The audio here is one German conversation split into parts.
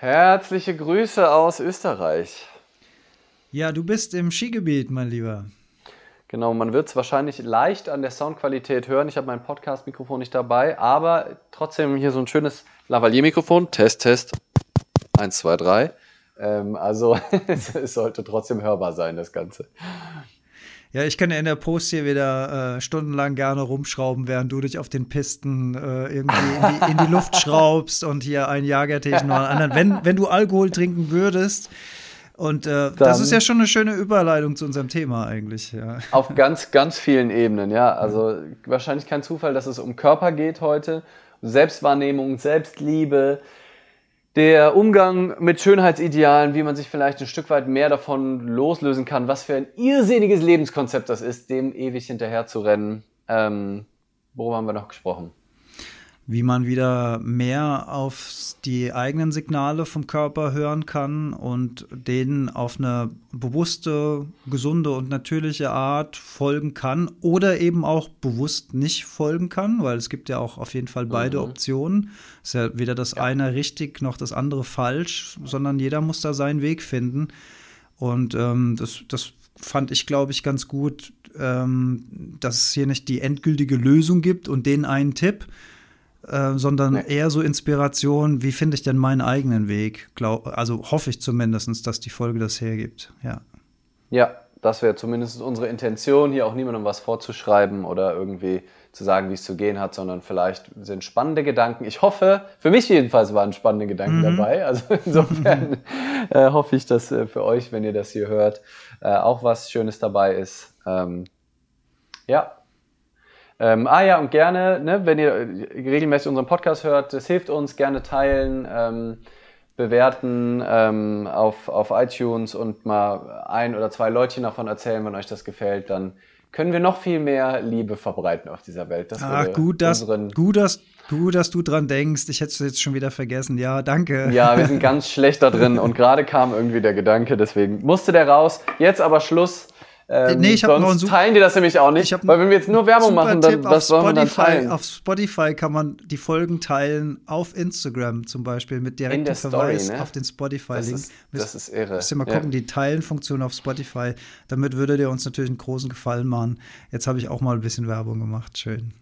Herzliche Grüße aus Österreich. Ja, du bist im Skigebiet, mein Lieber. Genau, man wird es wahrscheinlich leicht an der Soundqualität hören. Ich habe mein Podcast-Mikrofon nicht dabei, aber trotzdem hier so ein schönes Lavalier-Mikrofon. Test, Test. Eins, zwei, drei. Ähm, also es sollte trotzdem hörbar sein, das Ganze. Ja, ich kann ja in der Post hier wieder äh, stundenlang gerne rumschrauben, während du dich auf den Pisten äh, irgendwie in die, in die, Luft schraubst und hier ein Jagertisch noch einen anderen. Wenn, wenn du Alkohol trinken würdest, und äh, das ist ja schon eine schöne Überleitung zu unserem Thema eigentlich. Ja. Auf ganz, ganz vielen Ebenen, ja. Also wahrscheinlich kein Zufall, dass es um Körper geht heute. Selbstwahrnehmung, Selbstliebe, der Umgang mit Schönheitsidealen, wie man sich vielleicht ein Stück weit mehr davon loslösen kann, was für ein irrsinniges Lebenskonzept das ist, dem ewig hinterher zu rennen. Ähm, worüber haben wir noch gesprochen? Wie man wieder mehr auf die eigenen Signale vom Körper hören kann und denen auf eine bewusste, gesunde und natürliche Art folgen kann oder eben auch bewusst nicht folgen kann, weil es gibt ja auch auf jeden Fall beide mhm. Optionen. Es ist ja weder das ja. eine richtig noch das andere falsch, sondern jeder muss da seinen Weg finden. Und ähm, das, das fand ich, glaube ich, ganz gut, ähm, dass es hier nicht die endgültige Lösung gibt und den einen Tipp, äh, sondern nee. eher so Inspiration, wie finde ich denn meinen eigenen Weg? Glaub, also hoffe ich zumindest, dass die Folge das hergibt. Ja, ja das wäre zumindest unsere Intention, hier auch niemandem was vorzuschreiben oder irgendwie zu sagen, wie es zu gehen hat, sondern vielleicht sind spannende Gedanken. Ich hoffe, für mich jedenfalls waren spannende Gedanken mhm. dabei. Also insofern äh, hoffe ich, dass äh, für euch, wenn ihr das hier hört, äh, auch was Schönes dabei ist. Ähm, ja, ähm, ah ja, und gerne, ne, wenn ihr regelmäßig unseren Podcast hört, das hilft uns, gerne teilen, ähm, bewerten ähm, auf, auf iTunes und mal ein oder zwei Leutchen davon erzählen, wenn euch das gefällt, dann können wir noch viel mehr Liebe verbreiten auf dieser Welt. Das Ach, gut, dass, gut, dass, gut, dass du dran denkst. Ich hätte es jetzt schon wieder vergessen. Ja, danke. Ja, wir sind ganz schlecht da drin und gerade kam irgendwie der Gedanke, deswegen musste der raus. Jetzt aber Schluss. Ähm, nee, ich habe noch einen teilen die das nämlich auch nicht, weil wenn wir jetzt nur Werbung machen, dann was sollen wir dann teilen? Auf Spotify kann man die Folgen teilen auf Instagram zum Beispiel mit direktem Verweis Story, ne? auf den Spotify-Link. Das, das, ist irre. Müsst ihr mal gucken, ja. die Teilen-Funktion auf Spotify. Damit würdet ihr uns natürlich einen großen Gefallen machen. Jetzt habe ich auch mal ein bisschen Werbung gemacht. Schön.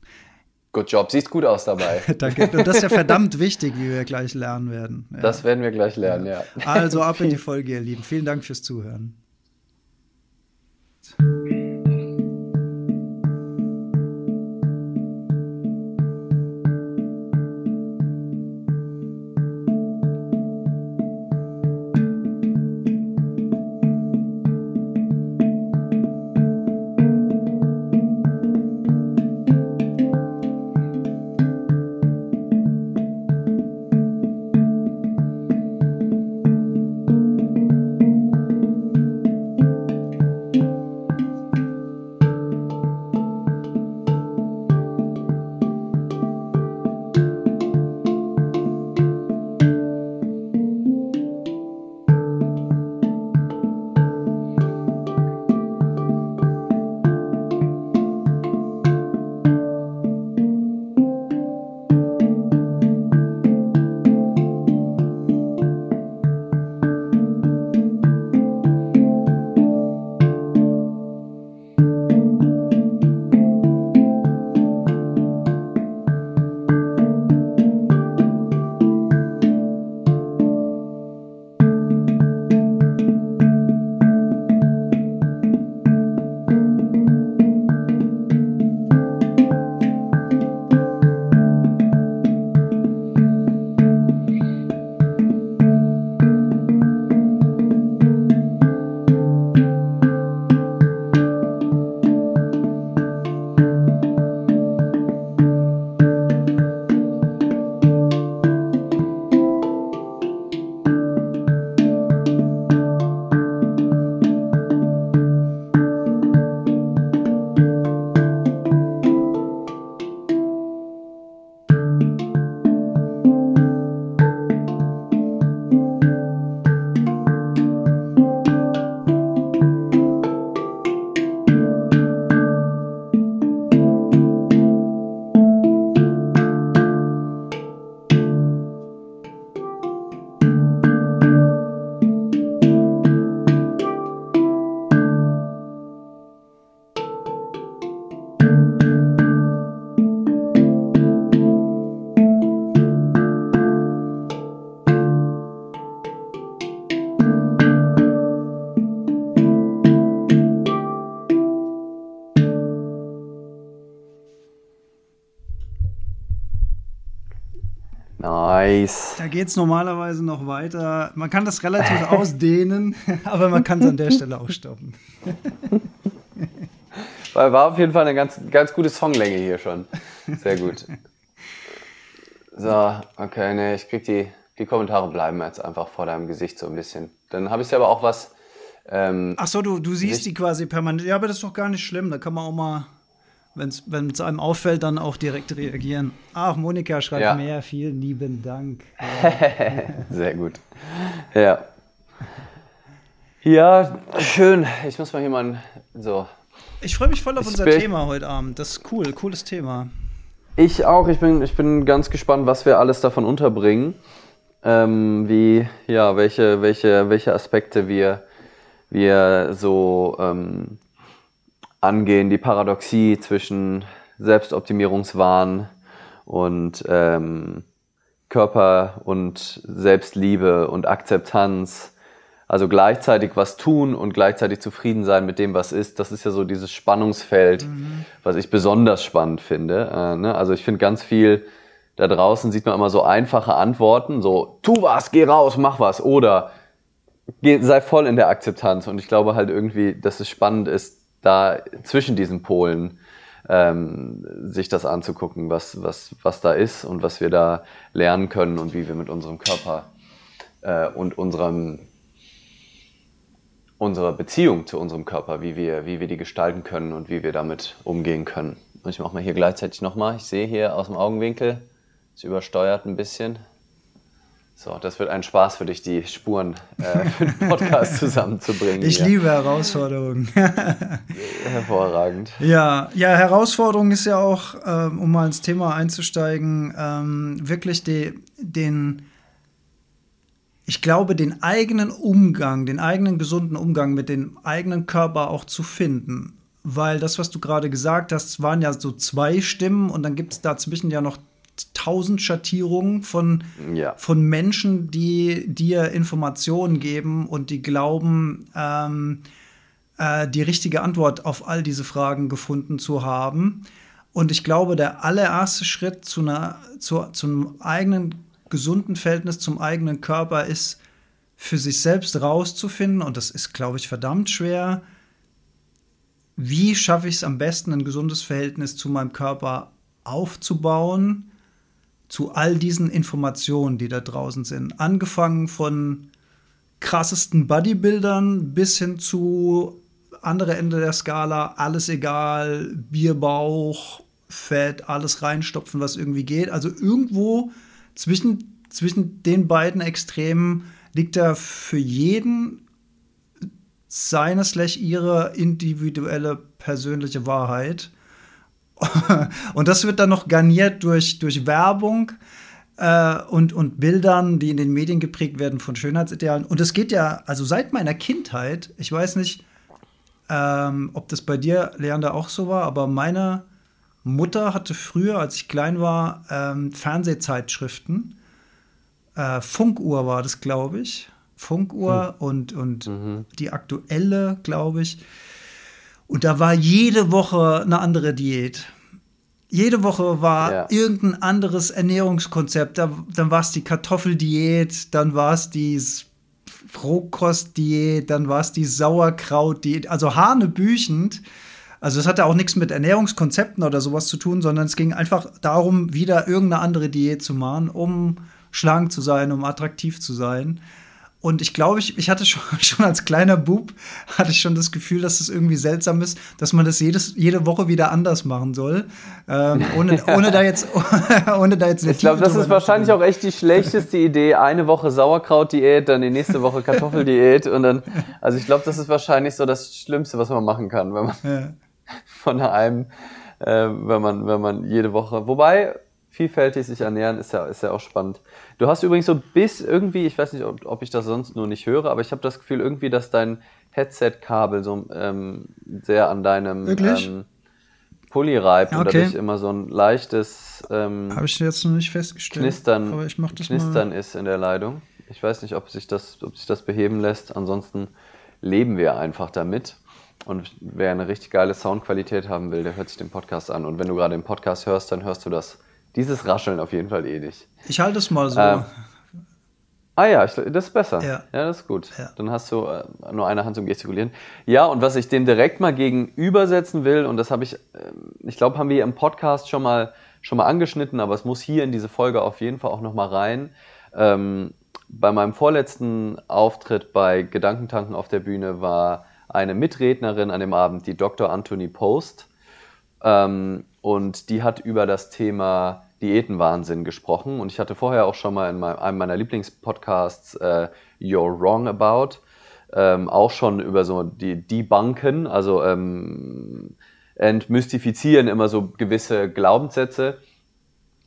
Good Job, siehst gut aus dabei. Danke. Und das ist ja verdammt wichtig, wie wir gleich lernen werden. Ja. Das werden wir gleich lernen, ja. ja. Also ab in die Folge, ihr Lieben. Vielen Dank fürs Zuhören. Da geht es normalerweise noch weiter. Man kann das relativ ausdehnen, aber man kann es an der Stelle auch stoppen. War auf jeden Fall eine ganz, ganz gute Songlänge hier schon. Sehr gut. So, okay, nee, ich krieg die, die Kommentare bleiben jetzt einfach vor deinem Gesicht so ein bisschen. Dann habe ich aber auch was. Ähm, Ach so, du, du siehst die quasi permanent. Ja, aber das ist doch gar nicht schlimm. Da kann man auch mal, wenn es einem auffällt, dann auch direkt reagieren. Ach, Monika schreibt ja. mehr. Vielen lieben Dank. Sehr gut. Ja. Ja, schön. Ich muss mal hier mal so. Ich freue mich voll auf unser Thema heute Abend. Das ist cool, cooles Thema. Ich auch. Ich bin, ich bin ganz gespannt, was wir alles davon unterbringen. Ähm, wie, ja, welche, welche, welche Aspekte wir, wir so ähm, angehen. Die Paradoxie zwischen Selbstoptimierungswahn und ähm, Körper und Selbstliebe und Akzeptanz also gleichzeitig was tun und gleichzeitig zufrieden sein mit dem, was ist, das ist ja so dieses Spannungsfeld, mhm. was ich besonders spannend finde. Äh, ne? Also ich finde ganz viel da draußen sieht man immer so einfache Antworten, so tu was, geh raus, mach was oder geh, sei voll in der Akzeptanz. Und ich glaube halt irgendwie, dass es spannend ist, da zwischen diesen Polen ähm, sich das anzugucken, was, was, was da ist und was wir da lernen können und wie wir mit unserem Körper äh, und unserem unserer Beziehung zu unserem Körper, wie wir, wie wir die gestalten können und wie wir damit umgehen können. Und ich mache mal hier gleichzeitig nochmal. Ich sehe hier aus dem Augenwinkel, es übersteuert ein bisschen. So, das wird ein Spaß für dich, die Spuren äh, für den Podcast zusammenzubringen. Ich hier. liebe Herausforderungen. Hervorragend. Ja, ja, Herausforderung ist ja auch, ähm, um mal ins Thema einzusteigen, ähm, wirklich die, den ich glaube, den eigenen Umgang, den eigenen gesunden Umgang mit dem eigenen Körper auch zu finden. Weil das, was du gerade gesagt hast, waren ja so zwei Stimmen und dann gibt es dazwischen ja noch tausend Schattierungen von, ja. von Menschen, die dir Informationen geben und die glauben, ähm, äh, die richtige Antwort auf all diese Fragen gefunden zu haben. Und ich glaube, der allererste Schritt zu einer, zu, zum eigenen gesunden Verhältnis zum eigenen Körper ist, für sich selbst rauszufinden, und das ist, glaube ich, verdammt schwer, wie schaffe ich es am besten, ein gesundes Verhältnis zu meinem Körper aufzubauen, zu all diesen Informationen, die da draußen sind. Angefangen von krassesten Bodybuildern bis hin zu andere Ende der Skala, alles egal, Bierbauch, Fett, alles reinstopfen, was irgendwie geht. Also irgendwo zwischen, zwischen den beiden Extremen liegt da für jeden seine slash ihre individuelle persönliche Wahrheit. Und das wird dann noch garniert durch, durch Werbung äh, und, und Bildern, die in den Medien geprägt werden von Schönheitsidealen. Und es geht ja, also seit meiner Kindheit, ich weiß nicht, ähm, ob das bei dir, Leander, auch so war, aber meine Mutter hatte früher, als ich klein war, ähm, Fernsehzeitschriften. Äh, Funkuhr war das, glaube ich. Funkuhr hm. und, und mhm. die aktuelle, glaube ich. Und da war jede Woche eine andere Diät. Jede Woche war ja. irgendein anderes Ernährungskonzept. Da, dann war es die Kartoffeldiät, dann war es die Rohkostdiät, dann war es die Sauerkrautdiät. Also hanebüchend. Also es hatte auch nichts mit Ernährungskonzepten oder sowas zu tun, sondern es ging einfach darum, wieder irgendeine andere Diät zu machen, um schlank zu sein, um attraktiv zu sein. Und ich glaube, ich, ich hatte schon, schon als kleiner Bub, hatte ich schon das Gefühl, dass es irgendwie seltsam ist, dass man das jedes, jede Woche wieder anders machen soll. Ähm, ohne, ohne da jetzt, ohne da jetzt Ich glaube, das ist wahrscheinlich auch echt die schlechteste Idee. Eine Woche Sauerkraut-Diät, dann die nächste Woche Kartoffeldiät und dann, also ich glaube, das ist wahrscheinlich so das Schlimmste, was man machen kann, wenn man ja. von einem, äh, wenn man, wenn man jede Woche, wobei, vielfältig sich ernähren ist ja, ist ja auch spannend. Du hast übrigens so bis irgendwie, ich weiß nicht, ob, ob ich das sonst nur nicht höre, aber ich habe das Gefühl irgendwie, dass dein Headset-Kabel so ähm, sehr an deinem ähm, Pulli reibt okay. und dadurch immer so ein leichtes ähm, habe ich jetzt noch nicht festgestellt. Knistern, aber ich mach das Knistern mal. ist in der Leitung. Ich weiß nicht, ob sich das, ob sich das beheben lässt. Ansonsten leben wir einfach damit. Und wer eine richtig geile Soundqualität haben will, der hört sich den Podcast an. Und wenn du gerade den Podcast hörst, dann hörst du das dieses Rascheln auf jeden Fall eh nicht. Ich halte es mal so. Ähm, Ah ja, ich, das ist besser. Ja, ja das ist gut. Ja. Dann hast du äh, nur eine Hand zum Gestikulieren. Ja, und was ich dem direkt mal gegenübersetzen will, und das habe ich, äh, ich glaube, haben wir im Podcast schon mal, schon mal angeschnitten, aber es muss hier in diese Folge auf jeden Fall auch nochmal rein. Ähm, bei meinem vorletzten Auftritt bei Gedankentanken auf der Bühne war eine Mitrednerin an dem Abend, die Dr. Anthony Post. Ähm, und die hat über das Thema Diätenwahnsinn gesprochen. Und ich hatte vorher auch schon mal in einem meiner Lieblingspodcasts äh, You're Wrong About ähm, auch schon über so die Debunken, also ähm, entmystifizieren immer so gewisse Glaubenssätze.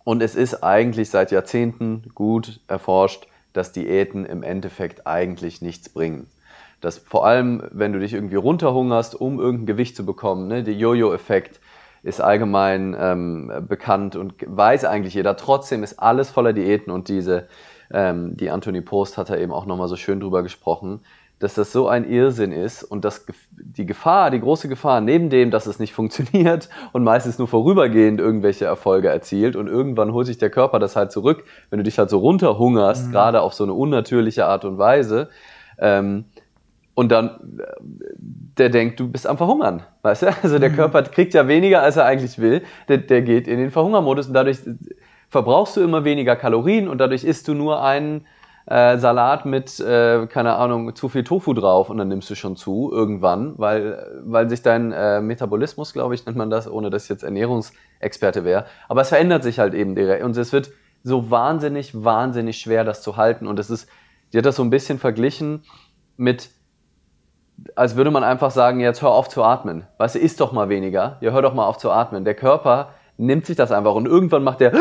Und es ist eigentlich seit Jahrzehnten gut erforscht, dass Diäten im Endeffekt eigentlich nichts bringen. Dass vor allem, wenn du dich irgendwie runterhungerst, um irgendein Gewicht zu bekommen, ne, der Jojo-Effekt, ist allgemein ähm, bekannt und weiß eigentlich jeder. Trotzdem ist alles voller Diäten und diese, ähm, die Anthony Post hat da eben auch nochmal so schön drüber gesprochen, dass das so ein Irrsinn ist und dass die Gefahr, die große Gefahr, neben dem, dass es nicht funktioniert und meistens nur vorübergehend irgendwelche Erfolge erzielt und irgendwann holt sich der Körper das halt zurück, wenn du dich halt so runterhungerst, mhm. gerade auf so eine unnatürliche Art und Weise, ähm, und dann, der denkt, du bist am Verhungern, weißt du? Also der mhm. Körper kriegt ja weniger, als er eigentlich will. Der, der geht in den Verhungermodus und dadurch verbrauchst du immer weniger Kalorien und dadurch isst du nur einen äh, Salat mit, äh, keine Ahnung, zu viel Tofu drauf und dann nimmst du schon zu irgendwann, weil, weil sich dein äh, Metabolismus, glaube ich, nennt man das, ohne dass ich jetzt Ernährungsexperte wäre. Aber es verändert sich halt eben direkt und es wird so wahnsinnig, wahnsinnig schwer, das zu halten. Und es ist, die hat das so ein bisschen verglichen mit als würde man einfach sagen, jetzt hör auf zu atmen. Weißt du, isst doch mal weniger. Ja, hör doch mal auf zu atmen. Der Körper nimmt sich das einfach und irgendwann macht der,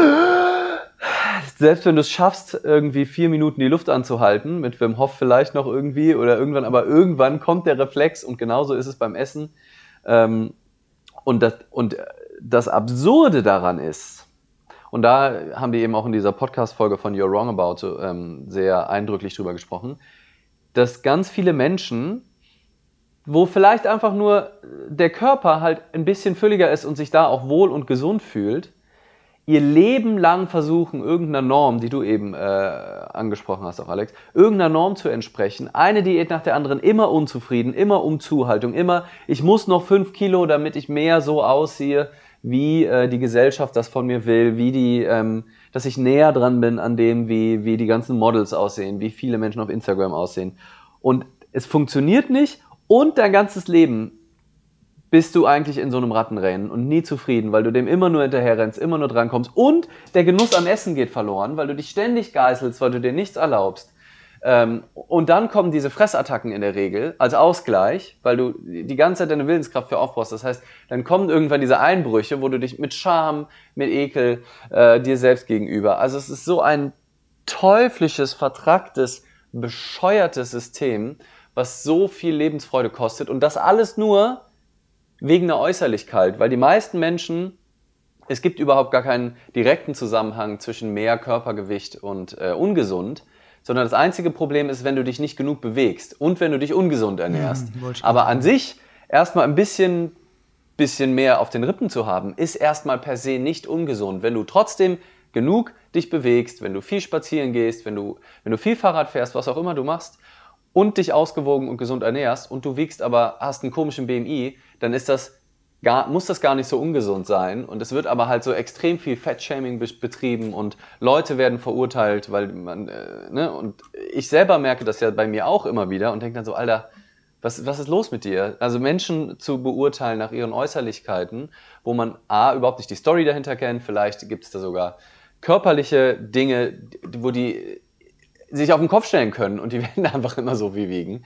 selbst wenn du es schaffst, irgendwie vier Minuten die Luft anzuhalten, mit Wim Hof vielleicht noch irgendwie oder irgendwann, aber irgendwann kommt der Reflex und genauso ist es beim Essen. Ähm, und, das, und das Absurde daran ist, und da haben die eben auch in dieser Podcast-Folge von You're Wrong About ähm, sehr eindrücklich drüber gesprochen, dass ganz viele Menschen wo vielleicht einfach nur der Körper halt ein bisschen fülliger ist und sich da auch wohl und gesund fühlt, ihr Leben lang versuchen, irgendeiner Norm, die du eben äh, angesprochen hast, auch Alex, irgendeiner Norm zu entsprechen, eine Diät nach der anderen, immer unzufrieden, immer um Zuhaltung, immer, ich muss noch fünf Kilo, damit ich mehr so aussehe, wie äh, die Gesellschaft das von mir will, wie die, ähm, dass ich näher dran bin an dem, wie, wie die ganzen Models aussehen, wie viele Menschen auf Instagram aussehen. Und es funktioniert nicht und dein ganzes Leben bist du eigentlich in so einem Rattenrennen und nie zufrieden, weil du dem immer nur hinterher rennst, immer nur drankommst und der Genuss am Essen geht verloren, weil du dich ständig geißelst, weil du dir nichts erlaubst. Ähm, und dann kommen diese Fressattacken in der Regel als Ausgleich, weil du die ganze Zeit deine Willenskraft für aufbaust. Das heißt, dann kommen irgendwann diese Einbrüche, wo du dich mit Scham, mit Ekel äh, dir selbst gegenüber. Also es ist so ein teuflisches, vertracktes, bescheuertes System was so viel Lebensfreude kostet und das alles nur wegen der Äußerlichkeit, weil die meisten Menschen, es gibt überhaupt gar keinen direkten Zusammenhang zwischen mehr Körpergewicht und äh, ungesund, sondern das einzige Problem ist, wenn du dich nicht genug bewegst und wenn du dich ungesund ernährst. Ja, Aber an sich erstmal ein bisschen, bisschen mehr auf den Rippen zu haben, ist erstmal per se nicht ungesund. Wenn du trotzdem genug dich bewegst, wenn du viel spazieren gehst, wenn du, wenn du viel Fahrrad fährst, was auch immer du machst, und dich ausgewogen und gesund ernährst und du wiegst aber, hast einen komischen BMI, dann ist das gar, muss das gar nicht so ungesund sein. Und es wird aber halt so extrem viel Fettshaming betrieben und Leute werden verurteilt, weil man, äh, ne, und ich selber merke das ja bei mir auch immer wieder und denke dann so, Alter, was, was ist los mit dir? Also Menschen zu beurteilen nach ihren Äußerlichkeiten, wo man A, überhaupt nicht die Story dahinter kennt, vielleicht gibt es da sogar körperliche Dinge, wo die sich auf den Kopf stellen können und die werden einfach immer so wie wiegen.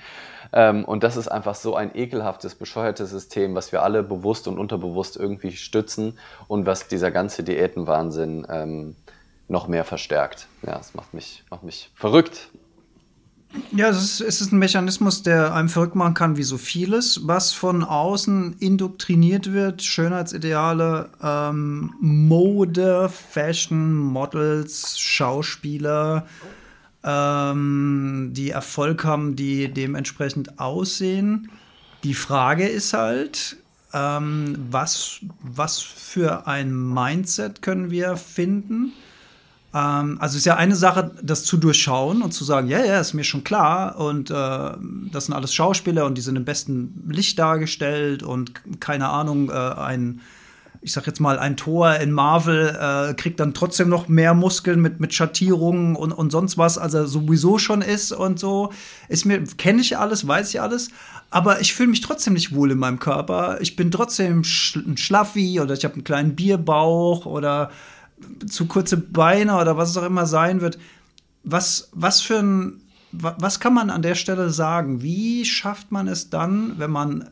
Ähm, und das ist einfach so ein ekelhaftes, bescheuertes System, was wir alle bewusst und unterbewusst irgendwie stützen und was dieser ganze Diätenwahnsinn ähm, noch mehr verstärkt. Ja, es macht mich, macht mich verrückt. Ja, es ist, es ist ein Mechanismus, der einem verrückt machen kann, wie so vieles, was von außen indoktriniert wird. Schönheitsideale, ähm, Mode, Fashion, Models, Schauspieler, ähm, die Erfolg haben, die dementsprechend aussehen. Die Frage ist halt, ähm, was, was für ein Mindset können wir finden, Ähm, also ist ja eine Sache, das zu durchschauen und zu sagen, ja, ja, ist mir schon klar und äh, das sind alles Schauspieler und die sind im besten Licht dargestellt und keine Ahnung, äh, ein ich sag jetzt mal, ein Tor in Marvel äh, kriegt dann trotzdem noch mehr Muskeln mit, mit Schattierungen und, und sonst was, als er sowieso schon ist und so. Ist mir, kenne ich alles, weiß ich alles, aber ich fühle mich trotzdem nicht wohl in meinem Körper. Ich bin trotzdem sch ein Schlaffi oder ich habe einen kleinen Bierbauch oder zu kurze Beine oder was es auch immer sein wird. Was, was für ein, was kann man an der Stelle sagen? Wie schafft man es dann, wenn man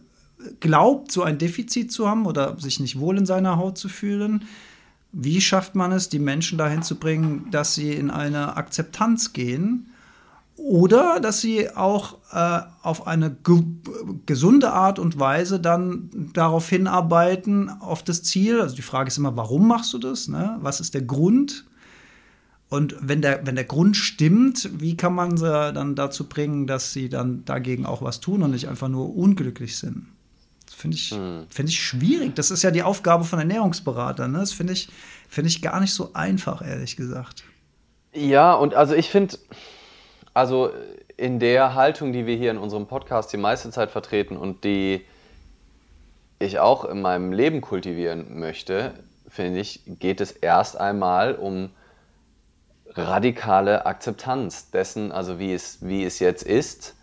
glaubt, so ein Defizit zu haben oder sich nicht wohl in seiner Haut zu fühlen, wie schafft man es, die Menschen dahin zu bringen, dass sie in eine Akzeptanz gehen oder dass sie auch äh, auf eine ge gesunde Art und Weise dann darauf hinarbeiten, auf das Ziel. Also die Frage ist immer, warum machst du das? Ne? Was ist der Grund? Und wenn der, wenn der Grund stimmt, wie kann man sie dann dazu bringen, dass sie dann dagegen auch was tun und nicht einfach nur unglücklich sind? Finde ich, hm. Find ich schwierig. Das ist ja die Aufgabe von Ernährungsberatern. Ne? Das finde ich, find ich gar nicht so einfach, ehrlich gesagt. Ja, und also ich finde, also in der Haltung, die wir hier in unserem Podcast die meiste Zeit vertreten und die ich auch in meinem Leben kultivieren möchte, finde ich, geht es erst einmal um radikale Akzeptanz dessen, also wie es, wie es jetzt ist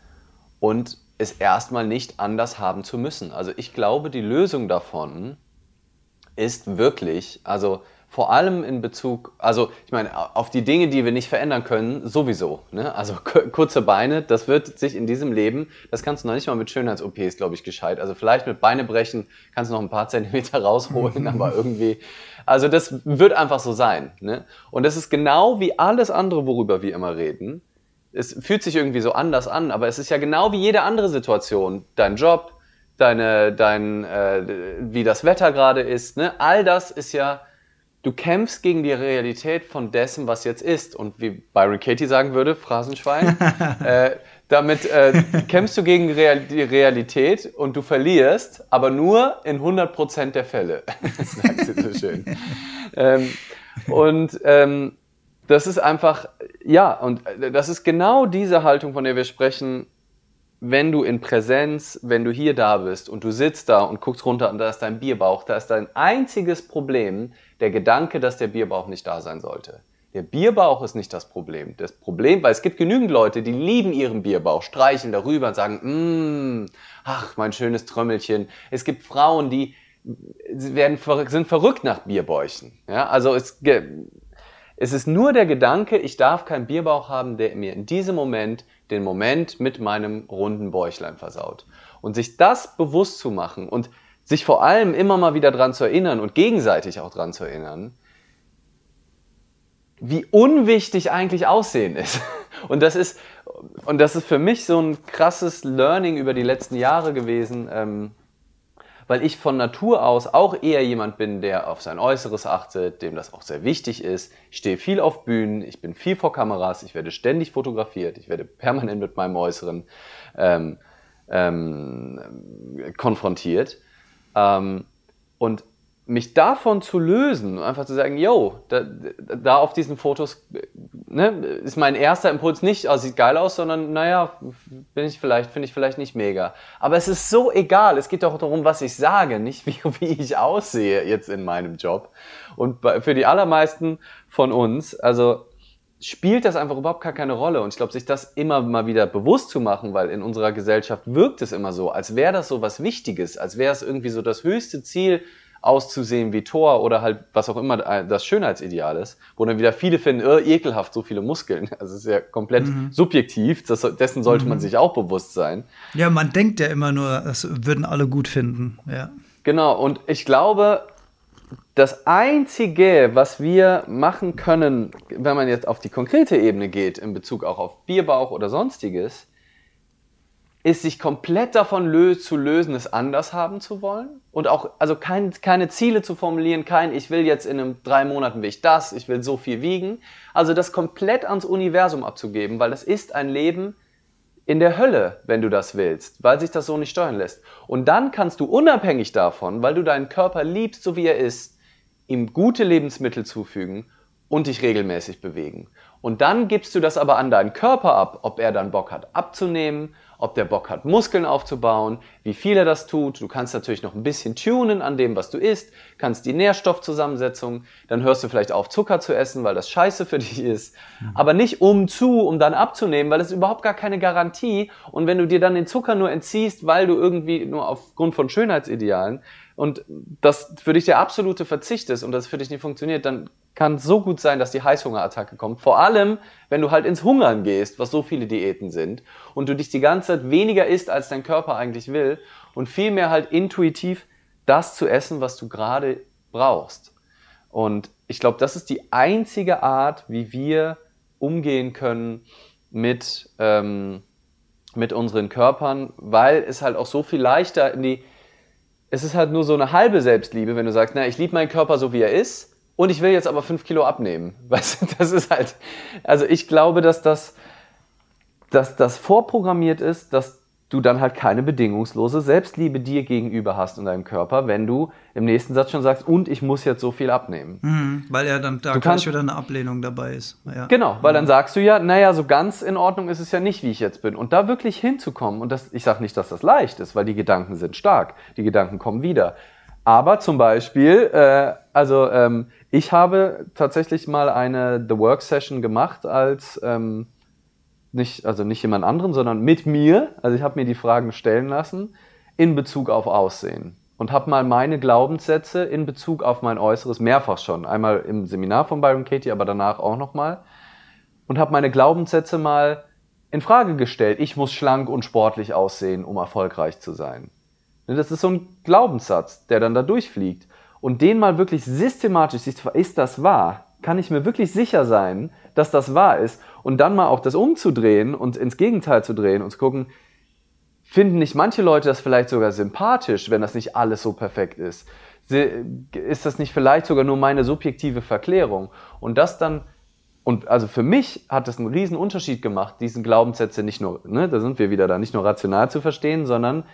und es erstmal nicht anders haben zu müssen. Also ich glaube, die Lösung davon ist wirklich, also vor allem in Bezug, also ich meine, auf die Dinge, die wir nicht verändern können, sowieso. Ne? Also kurze Beine, das wird sich in diesem Leben, das kannst du noch nicht mal mit Schönheits-OPs, glaube ich, gescheit. Also vielleicht mit Beinebrechen kannst du noch ein paar Zentimeter rausholen, aber irgendwie, also das wird einfach so sein. Ne? Und das ist genau wie alles andere, worüber wir immer reden es fühlt sich irgendwie so anders an, aber es ist ja genau wie jede andere Situation. Dein Job, deine, dein, äh, wie das Wetter gerade ist, ne? all das ist ja, du kämpfst gegen die Realität von dessen, was jetzt ist. Und wie Byron Katie sagen würde, Phrasenschwein, äh, damit äh, kämpfst du gegen Real die Realität und du verlierst, aber nur in 100% der Fälle. Sagt sie so schön. ähm, und ähm, das ist einfach, ja, und äh, das ist genau diese Haltung, von der wir sprechen, wenn du in Präsenz, wenn du hier da bist und du sitzt da und guckst runter und da ist dein Bierbauch, da ist dein einziges Problem der Gedanke, dass der Bierbauch nicht da sein sollte. Der Bierbauch ist nicht das Problem. Das Problem, weil es gibt genügend Leute, die lieben ihren Bierbauch, streicheln darüber und sagen, mm, ach, mein schönes Trömmelchen. Es gibt Frauen, die werden, sind verrückt nach Bierbäuchen. Ja, also es, es ist nur der Gedanke, ich darf keinen Bierbauch haben, der mir in diesem Moment den Moment mit meinem runden Bäuchlein versaut. Und sich das bewusst zu machen und sich vor allem immer mal wieder dran zu erinnern und gegenseitig auch dran zu erinnern, wie unwichtig eigentlich Aussehen ist. Und das ist, und das ist für mich so ein krasses Learning über die letzten Jahre gewesen. Ähm, weil ich von Natur aus auch eher jemand bin, der auf sein Äußeres achtet, dem das auch sehr wichtig ist. Ich stehe viel auf Bühnen, ich bin viel vor Kameras, ich werde ständig fotografiert, ich werde permanent mit meinem Äußeren ähm, ähm, konfrontiert. Ähm, und mich davon zu lösen, einfach zu sagen, yo, da, da auf diesen Fotos ne, ist mein erster Impuls nicht, oh, sieht geil aus, sondern naja, bin ich vielleicht, finde ich vielleicht nicht mega. Aber es ist so egal, es geht doch darum, was ich sage, nicht wie, wie ich aussehe jetzt in meinem Job. Und für die allermeisten von uns, also spielt das einfach überhaupt gar keine Rolle. Und ich glaube, sich das immer mal wieder bewusst zu machen, weil in unserer Gesellschaft wirkt es immer so, als wäre das so was Wichtiges, als wäre es irgendwie so das höchste Ziel, auszusehen wie Thor oder halt was auch immer das Schönheitsideal ist, wo dann wieder viele finden, oh, ekelhaft, so viele Muskeln. Also es ist ja komplett mhm. subjektiv, das, dessen sollte mhm. man sich auch bewusst sein. Ja, man denkt ja immer nur, das würden alle gut finden, ja. Genau, und ich glaube, das Einzige, was wir machen können, wenn man jetzt auf die konkrete Ebene geht, in Bezug auch auf Bierbauch oder sonstiges, ist sich komplett davon lö zu lösen, es anders haben zu wollen und auch also kein, keine Ziele zu formulieren, kein ich will jetzt in einem drei Monaten will ich das, ich will so viel wiegen, also das komplett ans Universum abzugeben, weil das ist ein Leben in der Hölle, wenn du das willst, weil sich das so nicht steuern lässt. Und dann kannst du unabhängig davon, weil du deinen Körper liebst, so wie er ist, ihm gute Lebensmittel zufügen und dich regelmäßig bewegen. Und dann gibst du das aber an deinen Körper ab, ob er dann Bock hat abzunehmen, ob der Bock hat Muskeln aufzubauen, wie viel er das tut. Du kannst natürlich noch ein bisschen tunen an dem, was du isst, kannst die Nährstoffzusammensetzung, dann hörst du vielleicht auf Zucker zu essen, weil das scheiße für dich ist, aber nicht um zu, um dann abzunehmen, weil es überhaupt gar keine Garantie und wenn du dir dann den Zucker nur entziehst, weil du irgendwie nur aufgrund von Schönheitsidealen und das für dich der absolute Verzicht ist und das für dich nicht funktioniert, dann kann es so gut sein, dass die Heißhungerattacke kommt. Vor allem, wenn du halt ins Hungern gehst, was so viele Diäten sind, und du dich die ganze Zeit weniger isst, als dein Körper eigentlich will, und vielmehr halt intuitiv das zu essen, was du gerade brauchst. Und ich glaube, das ist die einzige Art, wie wir umgehen können mit, ähm, mit unseren Körpern, weil es halt auch so viel leichter in die, es ist halt nur so eine halbe Selbstliebe, wenn du sagst, na, ich liebe meinen Körper so, wie er ist, und ich will jetzt aber fünf Kilo abnehmen. Weißt du, das ist halt, also ich glaube, dass das, dass das vorprogrammiert ist, dass du dann halt keine bedingungslose Selbstliebe dir gegenüber hast in deinem Körper, wenn du im nächsten Satz schon sagst, und ich muss jetzt so viel abnehmen. Mhm, weil ja dann da du kannst, wieder eine Ablehnung dabei ist. Ja. Genau, weil mhm. dann sagst du ja, naja, so ganz in Ordnung ist es ja nicht, wie ich jetzt bin. Und da wirklich hinzukommen, und das, ich sage nicht, dass das leicht ist, weil die Gedanken sind stark, die Gedanken kommen wieder. Aber zum Beispiel, äh, also ähm, ich habe tatsächlich mal eine The Work Session gemacht als ähm, nicht, also nicht jemand anderen, sondern mit mir. Also ich habe mir die Fragen stellen lassen in Bezug auf Aussehen und habe mal meine Glaubenssätze in Bezug auf mein Äußeres mehrfach schon, einmal im Seminar von Byron Katie, aber danach auch noch mal und habe meine Glaubenssätze mal in Frage gestellt. Ich muss schlank und sportlich aussehen, um erfolgreich zu sein. Ne, das ist so ein Glaubenssatz, der dann da durchfliegt. Und den mal wirklich systematisch, ist das wahr? Kann ich mir wirklich sicher sein, dass das wahr ist? Und dann mal auch das umzudrehen und ins Gegenteil zu drehen und zu gucken, finden nicht manche Leute das vielleicht sogar sympathisch, wenn das nicht alles so perfekt ist? Ist das nicht vielleicht sogar nur meine subjektive Verklärung? Und das dann, und also für mich hat das einen riesen Unterschied gemacht, diesen Glaubenssätze nicht nur, ne, da sind wir wieder da, nicht nur rational zu verstehen, sondern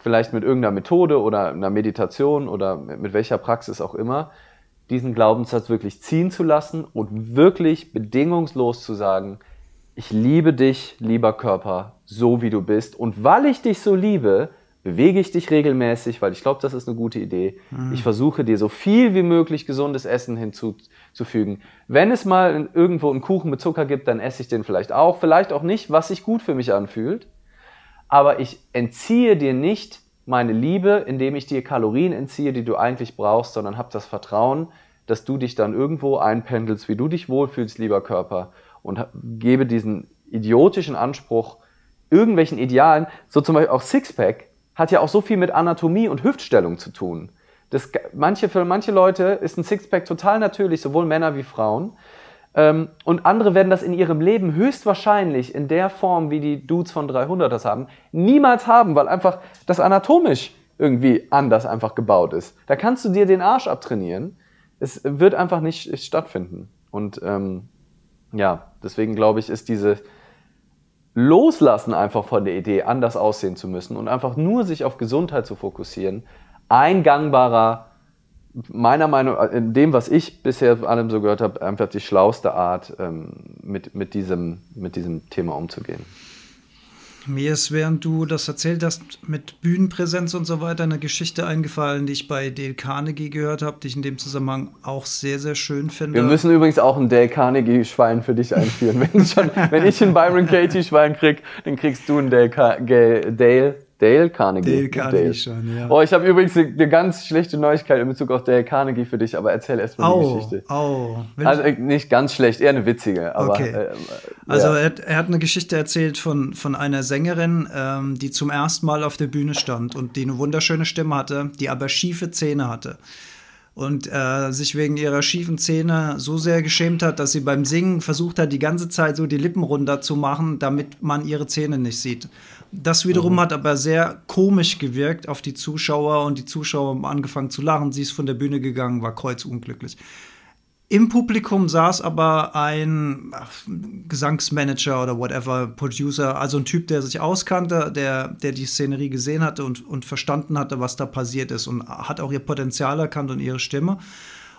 vielleicht mit irgendeiner Methode oder einer Meditation oder mit welcher Praxis auch immer, diesen Glaubenssatz wirklich ziehen zu lassen und wirklich bedingungslos zu sagen, ich liebe dich, lieber Körper, so wie du bist. Und weil ich dich so liebe, bewege ich dich regelmäßig, weil ich glaube, das ist eine gute Idee. Mhm. Ich versuche dir so viel wie möglich gesundes Essen hinzuzufügen. Wenn es mal irgendwo einen Kuchen mit Zucker gibt, dann esse ich den vielleicht auch, vielleicht auch nicht, was sich gut für mich anfühlt aber ich entziehe dir nicht meine Liebe, indem ich dir Kalorien entziehe, die du eigentlich brauchst, sondern hab das Vertrauen, dass du dich dann irgendwo einpendelst, wie du dich wohlfühlst, lieber Körper, und gebe diesen idiotischen Anspruch irgendwelchen Idealen, so zum Beispiel auch Sixpack, hat ja auch so viel mit Anatomie und Hüftstellung zu tun. Das, manche, für manche Leute ist ein Sixpack total natürlich, sowohl Männer wie Frauen. Ähm, und andere werden das in ihrem Leben höchstwahrscheinlich in der Form, wie die Dudes von 300 das haben, niemals haben, weil einfach das anatomisch irgendwie anders einfach gebaut ist. Da kannst du dir den Arsch abtrainieren. Es wird einfach nicht stattfinden. Und ähm, ja, deswegen glaube ich, ist diese Loslassen einfach von der Idee, anders aussehen zu müssen und einfach nur sich auf Gesundheit zu fokussieren, ein gangbarer meiner Meinung nach, in dem, was ich bisher allem so gehört habe, einfach die schlauste Art, ähm, mit, mit, diesem, mit diesem Thema umzugehen. Mir ist, während du das erzählt hast, mit Bühnenpräsenz und so weiter, eine Geschichte eingefallen, die ich bei Dale Carnegie gehört habe, die ich in dem Zusammenhang auch sehr, sehr schön finde. Wir müssen übrigens auch ein Dale Carnegie-Schwein für dich einführen. wenn, schon, wenn ich ein Byron Katie-Schwein krieg, dann kriegst du ein Dale, Dale Dale Carnegie. Dale Carnegie Dale. schon, ja. Oh, ich habe übrigens eine ganz schlechte Neuigkeit in Bezug auf Dale Carnegie für dich, aber erzähl erst mal die Geschichte. Oh, Also nicht ganz schlecht, eher eine witzige. Aber, okay. Äh, also er, er, hat eine Geschichte erzählt von, von einer Sängerin, ähm, die zum ersten Mal auf der Bühne stand und die eine wunderschöne Stimme hatte, die aber schiefe Zähne hatte und äh, sich wegen ihrer schiefen Zähne so sehr geschämt hat, dass sie beim Singen versucht hat, die ganze Zeit so die Lippen runter zu machen, damit man ihre Zähne nicht sieht. Das wiederum mhm. hat aber sehr komisch gewirkt auf die Zuschauer und die Zuschauer haben angefangen zu lachen. Sie ist von der Bühne gegangen, war kreuzunglücklich. Im Publikum saß aber ein Gesangsmanager oder whatever, Producer, also ein Typ, der sich auskannte, der, der die Szenerie gesehen hatte und, und verstanden hatte, was da passiert ist und hat auch ihr Potenzial erkannt und ihre Stimme.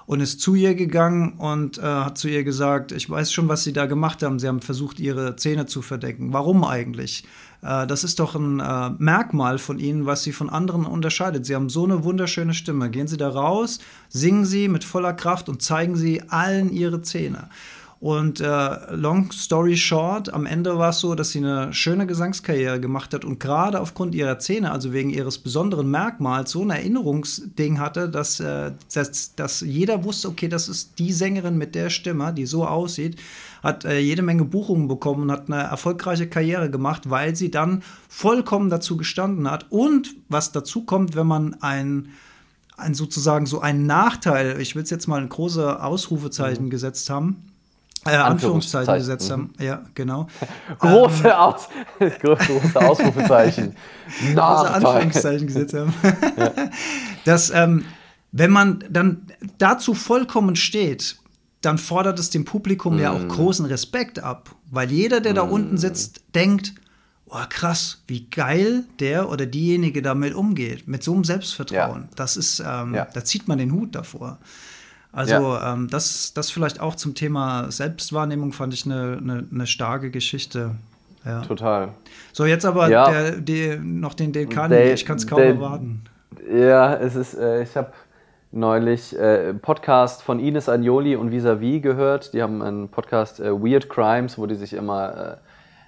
und ist zu ihr gegangen und äh, hat zu ihr gesagt, ich weiß schon, was Sie da gemacht haben. Sie haben versucht, Ihre Zähne zu verdecken. Warum eigentlich? Äh, das ist doch ein äh, Merkmal von Ihnen, was Sie von anderen unterscheidet. Sie haben so eine wunderschöne Stimme. Gehen Sie da raus, singen Sie mit voller Kraft und zeigen Sie allen Ihre Zähne. Und äh, long story short, am Ende war es so, dass sie eine schöne Gesangskarriere gemacht hat und gerade aufgrund ihrer Zähne, also wegen ihres besonderen Merkmals, so ein Erinnerungsding hatte, dass, äh, dass, dass jeder wusste, okay, das ist die Sängerin mit der Stimme, die so aussieht, hat äh, jede Menge Buchungen bekommen und hat eine erfolgreiche Karriere gemacht, weil sie dann vollkommen dazu gestanden hat. Und was dazu kommt, wenn man ein ein sozusagen so einen Nachteil, ich will es jetzt mal in große Ausrufezeichen mhm. gesetzt haben, äh, Anführungszeichen gesetzt haben. Mhm. Ja, genau. große, ähm, Aus große Ausrufezeichen. große Anführungszeichen gesetzt haben. ja. Dass, ähm, wenn man dann dazu vollkommen steht, dann fordert es dem Publikum mm. ja auch mhm. großen Respekt ab. Weil jeder, der mm. da mhm. unten sitzt, denkt, oh krass, wie geil der oder diejenige damit umgeht. Mit so einem Selbstvertrauen. Ja. Das ist, ähm, ja. da zieht man den Hut davor. Also ja. ähm, das, das vielleicht auch zum Thema Selbstwahrnehmung fand ich eine, eine, eine starke Geschichte. Ja. Total. So, jetzt aber ja. der, der, noch den Dekan, ich kann es kaum der, erwarten. Ja, es ist, äh, ich habe neulich äh, Podcast von Ines Agnoli und Visavi gehört. Die haben einen Podcast äh, Weird Crimes, wo die sich immer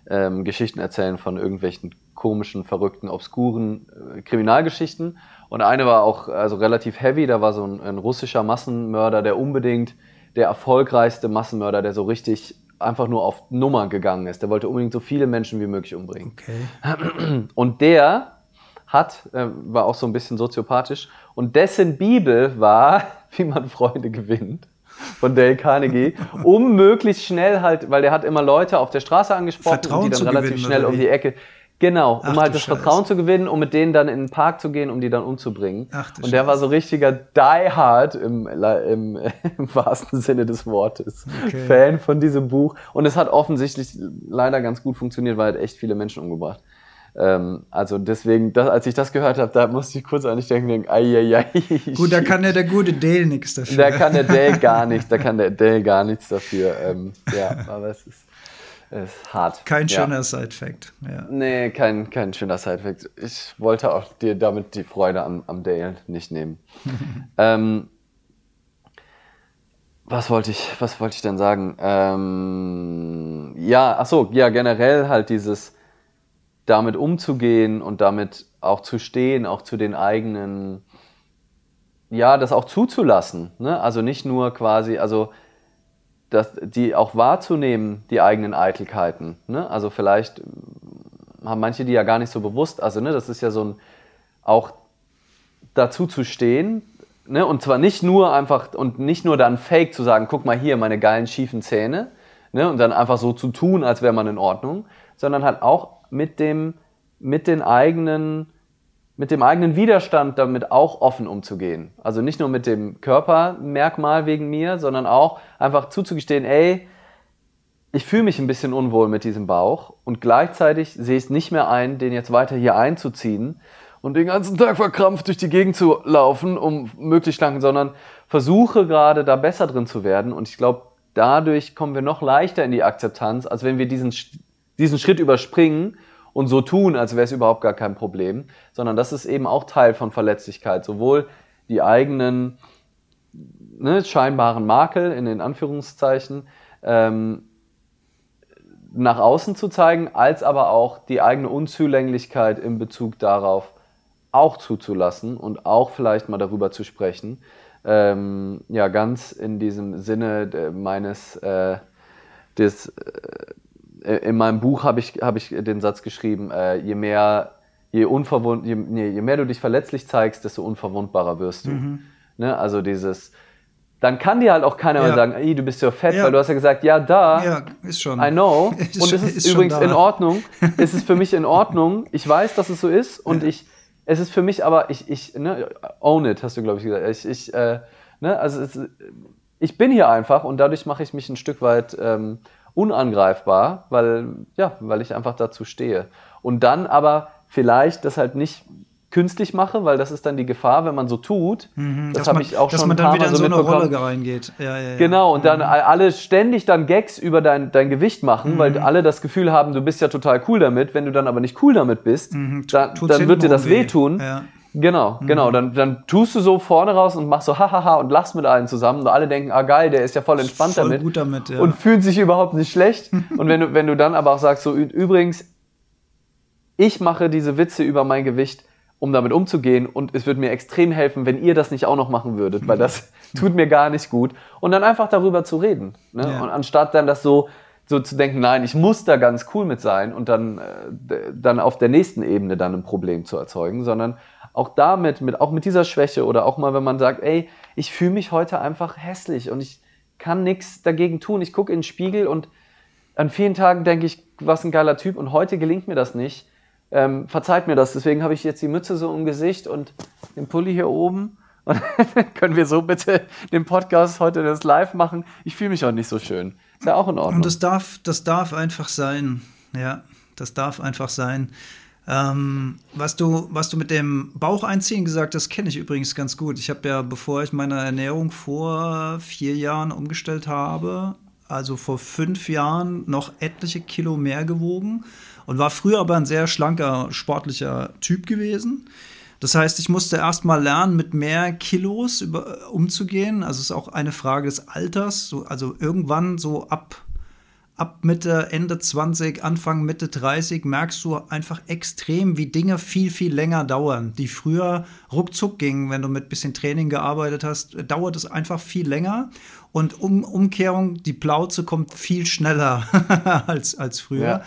äh, ähm, Geschichten erzählen von irgendwelchen komischen, verrückten, obskuren äh, Kriminalgeschichten. Und eine war auch also relativ heavy, da war so ein, ein russischer Massenmörder, der unbedingt der erfolgreichste Massenmörder, der so richtig einfach nur auf Nummer gegangen ist. Der wollte unbedingt so viele Menschen wie möglich umbringen. Okay. Und der hat, äh, war auch so ein bisschen soziopathisch, und dessen Bibel war, wie man Freunde gewinnt von Dale Carnegie, um möglichst schnell halt, weil der hat immer Leute auf der Straße angesprochen, die dann relativ schnell um die Ecke. Genau, um Ach, halt das Scheiß. Vertrauen zu gewinnen, um mit denen dann in den Park zu gehen, um die dann umzubringen. Ach, und der Scheiß. war so richtiger Die Hard im, im, im wahrsten Sinne des Wortes. Okay. Fan von diesem Buch. Und es hat offensichtlich leider ganz gut funktioniert, weil er hat echt viele Menschen umgebracht. Ähm, also deswegen, das, als ich das gehört habe, da musste ich kurz an dich denken, denken ai, ai, ai, Gut, da kann ja der gute Dale nichts dafür. Da kann der Dale gar nichts, da kann der Dale gar nichts dafür. Ähm, ja, aber es ist ist hart. Kein schöner ja. Side-Fact. Ja. Nee, kein, kein schöner Side-Fact. Ich wollte auch dir damit die Freude am, am Dale nicht nehmen. ähm, was wollte ich, was wollte ich denn sagen? Ähm, ja, ach so, ja, generell halt dieses damit umzugehen und damit auch zu stehen, auch zu den eigenen, ja, das auch zuzulassen. Ne? Also nicht nur quasi, also das, die auch wahrzunehmen, die eigenen Eitelkeiten. Ne? Also vielleicht haben manche die ja gar nicht so bewusst. Also ne, das ist ja so ein auch dazu zu stehen. Ne? Und zwar nicht nur einfach und nicht nur dann fake zu sagen, guck mal hier, meine geilen schiefen Zähne. Ne? Und dann einfach so zu tun, als wäre man in Ordnung, sondern halt auch mit dem, mit den eigenen mit dem eigenen Widerstand damit auch offen umzugehen. Also nicht nur mit dem Körpermerkmal wegen mir, sondern auch einfach zuzugestehen, ey, ich fühle mich ein bisschen unwohl mit diesem Bauch und gleichzeitig sehe ich es nicht mehr ein, den jetzt weiter hier einzuziehen und den ganzen Tag verkrampft durch die Gegend zu laufen, um möglichst lang, sondern versuche gerade da besser drin zu werden und ich glaube, dadurch kommen wir noch leichter in die Akzeptanz, als wenn wir diesen, diesen Schritt überspringen und so tun, als wäre es überhaupt gar kein Problem, sondern das ist eben auch Teil von Verletzlichkeit. Sowohl die eigenen ne, scheinbaren Makel in den Anführungszeichen ähm, nach außen zu zeigen, als aber auch die eigene Unzulänglichkeit in Bezug darauf auch zuzulassen und auch vielleicht mal darüber zu sprechen. Ähm, ja, ganz in diesem Sinne meines äh, des äh, äh, in meinem Buch habe ich, hab ich den Satz geschrieben, äh, je mehr je, unverwund, je, nee, je mehr du dich verletzlich zeigst, desto unverwundbarer wirst du. Mhm. Ne? Also dieses, dann kann dir halt auch keiner ja. mehr sagen, ey, du bist ja fett, ja. weil du hast ja gesagt, ja, da, ja, ist schon. I know. Ist und es ist, ist übrigens in Ordnung. es ist für mich in Ordnung. Ich weiß, dass es so ist und ich, es ist für mich aber, ich, ich, ne, own it, hast du, glaube ich, gesagt. Ich, ich, äh, ne, also es, ich bin hier einfach und dadurch mache ich mich ein Stück weit ähm, unangreifbar, weil, ja, weil ich einfach dazu stehe. Und dann aber vielleicht das halt nicht künstlich mache, weil das ist dann die Gefahr, wenn man so tut. Mhm, das habe ich auch dass schon man dann wieder in so, eine Rolle reingeht. Ja, ja, ja. Genau, und dann mhm. alle ständig dann Gags über dein, dein Gewicht machen, mhm. weil alle das Gefühl haben, du bist ja total cool damit. Wenn du dann aber nicht cool damit bist, mhm. dann, dann wird dir das weh. wehtun. Ja. Genau, mhm. genau. Dann, dann tust du so vorne raus und machst so hahaha und lachst mit allen zusammen. Und alle denken, ah geil, der ist ja voll entspannt voll damit. Gut damit ja. Und fühlt sich überhaupt nicht schlecht. und wenn du, wenn du dann aber auch sagst, so übrigens, ich mache diese Witze über mein Gewicht, um damit umzugehen und es würde mir extrem helfen, wenn ihr das nicht auch noch machen würdet, weil das tut mir gar nicht gut. Und dann einfach darüber zu reden. Ne? Ja. Und anstatt dann das so, so zu denken, nein, ich muss da ganz cool mit sein und dann, äh, dann auf der nächsten Ebene dann ein Problem zu erzeugen, sondern auch damit, mit, auch mit dieser Schwäche oder auch mal, wenn man sagt, ey, ich fühle mich heute einfach hässlich und ich kann nichts dagegen tun. Ich gucke in den Spiegel und an vielen Tagen denke ich, was ein geiler Typ und heute gelingt mir das nicht. Ähm, verzeiht mir das, deswegen habe ich jetzt die Mütze so im Gesicht und den Pulli hier oben. Und können wir so bitte den Podcast heute das live machen? Ich fühle mich auch nicht so schön. Ist ja auch in Ordnung. Und das darf, das darf einfach sein. Ja, das darf einfach sein. Ähm, was, du, was du mit dem Bauch einziehen gesagt hast, kenne ich übrigens ganz gut. Ich habe ja, bevor ich meine Ernährung vor vier Jahren umgestellt habe, also vor fünf Jahren noch etliche Kilo mehr gewogen und war früher aber ein sehr schlanker, sportlicher Typ gewesen. Das heißt, ich musste erst mal lernen, mit mehr Kilos über, umzugehen. Also es ist auch eine Frage des Alters. So, also irgendwann so ab ab Mitte, Ende 20, Anfang, Mitte 30 merkst du einfach extrem, wie Dinge viel, viel länger dauern, die früher ruckzuck gingen, wenn du mit bisschen Training gearbeitet hast, dauert es einfach viel länger. Und um, Umkehrung, die Plauze kommt viel schneller als, als früher. Ja.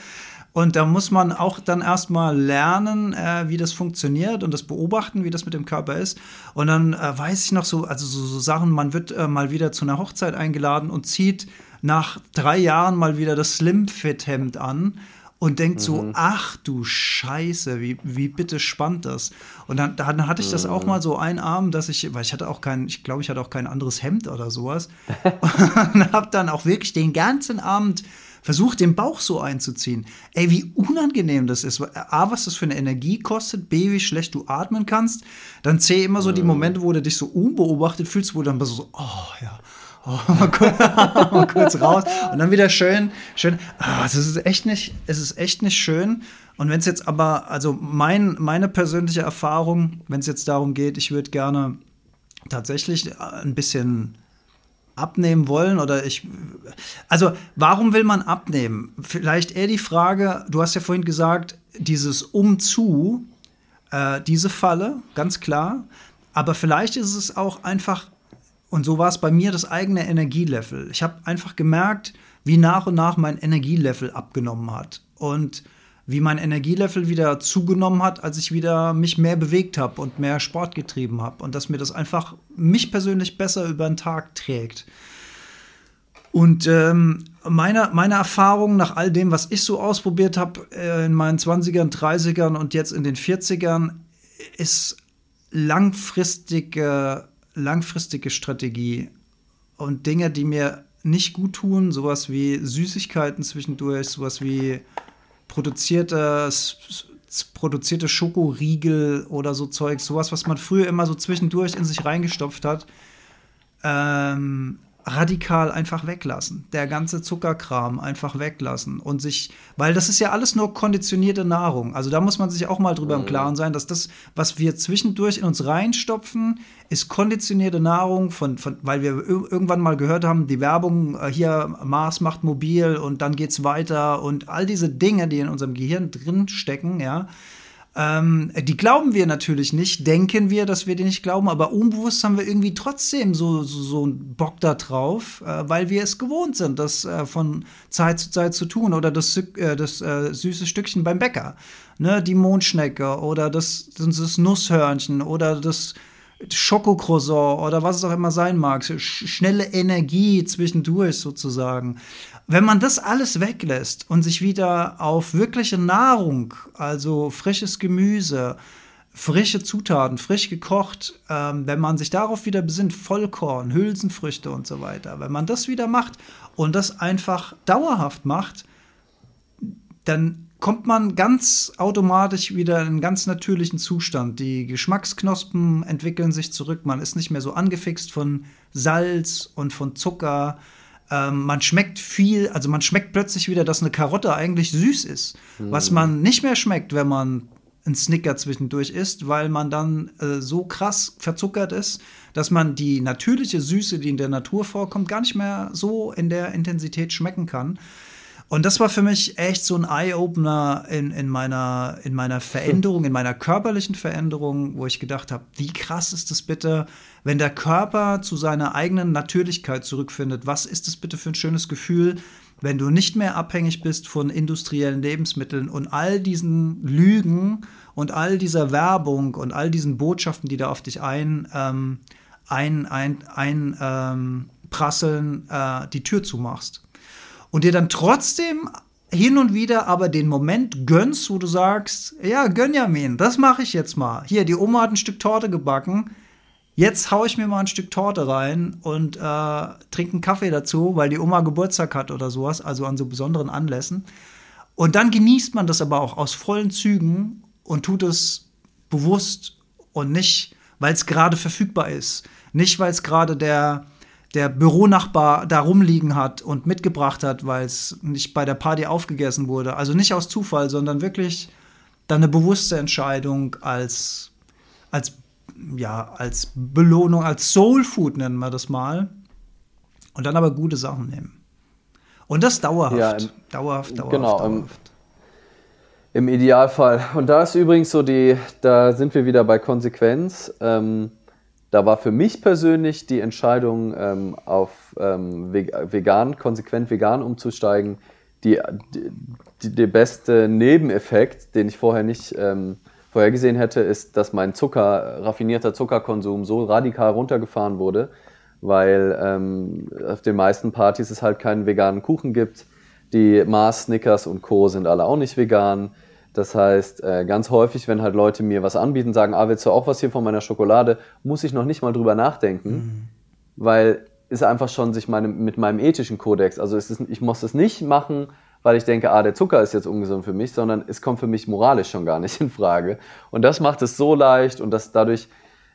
Und da muss man auch dann erstmal lernen, äh, wie das funktioniert und das beobachten, wie das mit dem Körper ist. Und dann äh, weiß ich noch so, also so, so Sachen, man wird äh, mal wieder zu einer Hochzeit eingeladen und zieht nach drei Jahren mal wieder das Slim-Fit-Hemd an und denkt mhm. so, ach du Scheiße, wie, wie bitte spannt das? Und dann, dann hatte ich das auch mhm. mal so einen Abend, dass ich, weil ich hatte auch kein, ich glaube, ich hatte auch kein anderes Hemd oder sowas. und habe dann auch wirklich den ganzen Abend versucht, den Bauch so einzuziehen. Ey, wie unangenehm das ist. A, was das für eine Energie kostet, B, wie schlecht du atmen kannst. Dann C, immer so die mhm. Momente, wo du dich so unbeobachtet fühlst, wo du dann so, oh ja, oh, mal, kurz, mal kurz raus und dann wieder schön, schön. Ah, es ist echt nicht, es ist echt nicht schön. Und wenn es jetzt aber, also mein, meine persönliche Erfahrung, wenn es jetzt darum geht, ich würde gerne tatsächlich ein bisschen abnehmen wollen oder ich also warum will man abnehmen vielleicht eher die Frage du hast ja vorhin gesagt dieses umzu äh, diese Falle ganz klar aber vielleicht ist es auch einfach und so war es bei mir das eigene Energielevel. Ich habe einfach gemerkt, wie nach und nach mein Energielevel abgenommen hat und wie mein Energielevel wieder zugenommen hat, als ich wieder mich mehr bewegt habe und mehr Sport getrieben habe und dass mir das einfach mich persönlich besser über den Tag trägt. Und ähm, meine, meine Erfahrung nach all dem, was ich so ausprobiert habe äh, in meinen 20ern, 30ern und jetzt in den 40ern, ist langfristige langfristige Strategie und Dinge, die mir nicht gut tun, sowas wie Süßigkeiten zwischendurch, sowas wie produzierte, produzierte Schokoriegel oder so Zeug, sowas, was man früher immer so zwischendurch in sich reingestopft hat, ähm, radikal einfach weglassen. Der ganze Zuckerkram einfach weglassen und sich, weil das ist ja alles nur konditionierte Nahrung. Also da muss man sich auch mal drüber mhm. im Klaren sein, dass das, was wir zwischendurch in uns reinstopfen, ist konditionierte Nahrung, von, von, weil wir irgendwann mal gehört haben, die Werbung äh, hier, Mars macht mobil und dann geht's weiter und all diese Dinge, die in unserem Gehirn drin stecken, ja, ähm, die glauben wir natürlich nicht, denken wir, dass wir die nicht glauben, aber unbewusst haben wir irgendwie trotzdem so, so, so einen Bock da drauf, äh, weil wir es gewohnt sind, das äh, von Zeit zu Zeit zu tun oder das, äh, das äh, süße Stückchen beim Bäcker, ne, die Mondschnecke oder das, das Nusshörnchen oder das Schokocroissant oder was es auch immer sein mag, schnelle Energie zwischendurch sozusagen. Wenn man das alles weglässt und sich wieder auf wirkliche Nahrung, also frisches Gemüse, frische Zutaten, frisch gekocht, ähm, wenn man sich darauf wieder besinnt, Vollkorn, Hülsenfrüchte und so weiter, wenn man das wieder macht und das einfach dauerhaft macht, dann kommt man ganz automatisch wieder in einen ganz natürlichen Zustand. Die Geschmacksknospen entwickeln sich zurück. Man ist nicht mehr so angefixt von Salz und von Zucker. Ähm, man schmeckt viel, also man schmeckt plötzlich wieder, dass eine Karotte eigentlich süß ist. Mhm. Was man nicht mehr schmeckt, wenn man ein Snicker zwischendurch isst, weil man dann äh, so krass verzuckert ist, dass man die natürliche Süße, die in der Natur vorkommt, gar nicht mehr so in der Intensität schmecken kann. Und das war für mich echt so ein Eye-Opener in, in, meiner, in meiner Veränderung, in meiner körperlichen Veränderung, wo ich gedacht habe, wie krass ist es bitte, wenn der Körper zu seiner eigenen Natürlichkeit zurückfindet. Was ist es bitte für ein schönes Gefühl, wenn du nicht mehr abhängig bist von industriellen Lebensmitteln und all diesen Lügen und all dieser Werbung und all diesen Botschaften, die da auf dich ein, ähm, ein, ein, ein ähm, prasseln, äh, die Tür zumachst. Und dir dann trotzdem hin und wieder aber den Moment gönnst, wo du sagst, ja, Gönjamin, das mache ich jetzt mal. Hier, die Oma hat ein Stück Torte gebacken Jetzt haue ich mir mal ein Stück Torte rein und äh, trinke einen Kaffee dazu, weil die Oma Geburtstag hat oder sowas, also an so besonderen Anlässen. Und dann genießt man das aber auch aus vollen Zügen und tut es bewusst und nicht, weil es gerade verfügbar ist. Nicht, weil es gerade der, der Büronachbar da rumliegen hat und mitgebracht hat, weil es nicht bei der Party aufgegessen wurde. Also nicht aus Zufall, sondern wirklich dann eine bewusste Entscheidung als, als ja, als Belohnung, als Soul Food nennen wir das mal. Und dann aber gute Sachen nehmen. Und das dauerhaft. Ja, im, dauerhaft, dauerhaft, genau, dauerhaft. Im, Im, Idealfall. Und da ist übrigens so die, da sind wir wieder bei Konsequenz. Ähm, da war für mich persönlich die Entscheidung, ähm, auf ähm, vegan, konsequent vegan umzusteigen, die, die, die, beste Nebeneffekt, den ich vorher nicht ähm, vorhergesehen hätte, ist, dass mein Zucker, raffinierter Zuckerkonsum so radikal runtergefahren wurde, weil ähm, auf den meisten Partys es halt keinen veganen Kuchen gibt. Die Mars, Snickers und Co. sind alle auch nicht vegan. Das heißt, äh, ganz häufig, wenn halt Leute mir was anbieten, sagen, ah, willst du auch was hier von meiner Schokolade, muss ich noch nicht mal drüber nachdenken, mhm. weil es einfach schon sich meine, mit meinem ethischen Kodex, also ist, ich muss es nicht machen, weil ich denke, ah, der Zucker ist jetzt ungesund für mich, sondern es kommt für mich moralisch schon gar nicht in Frage. Und das macht es so leicht und das dadurch,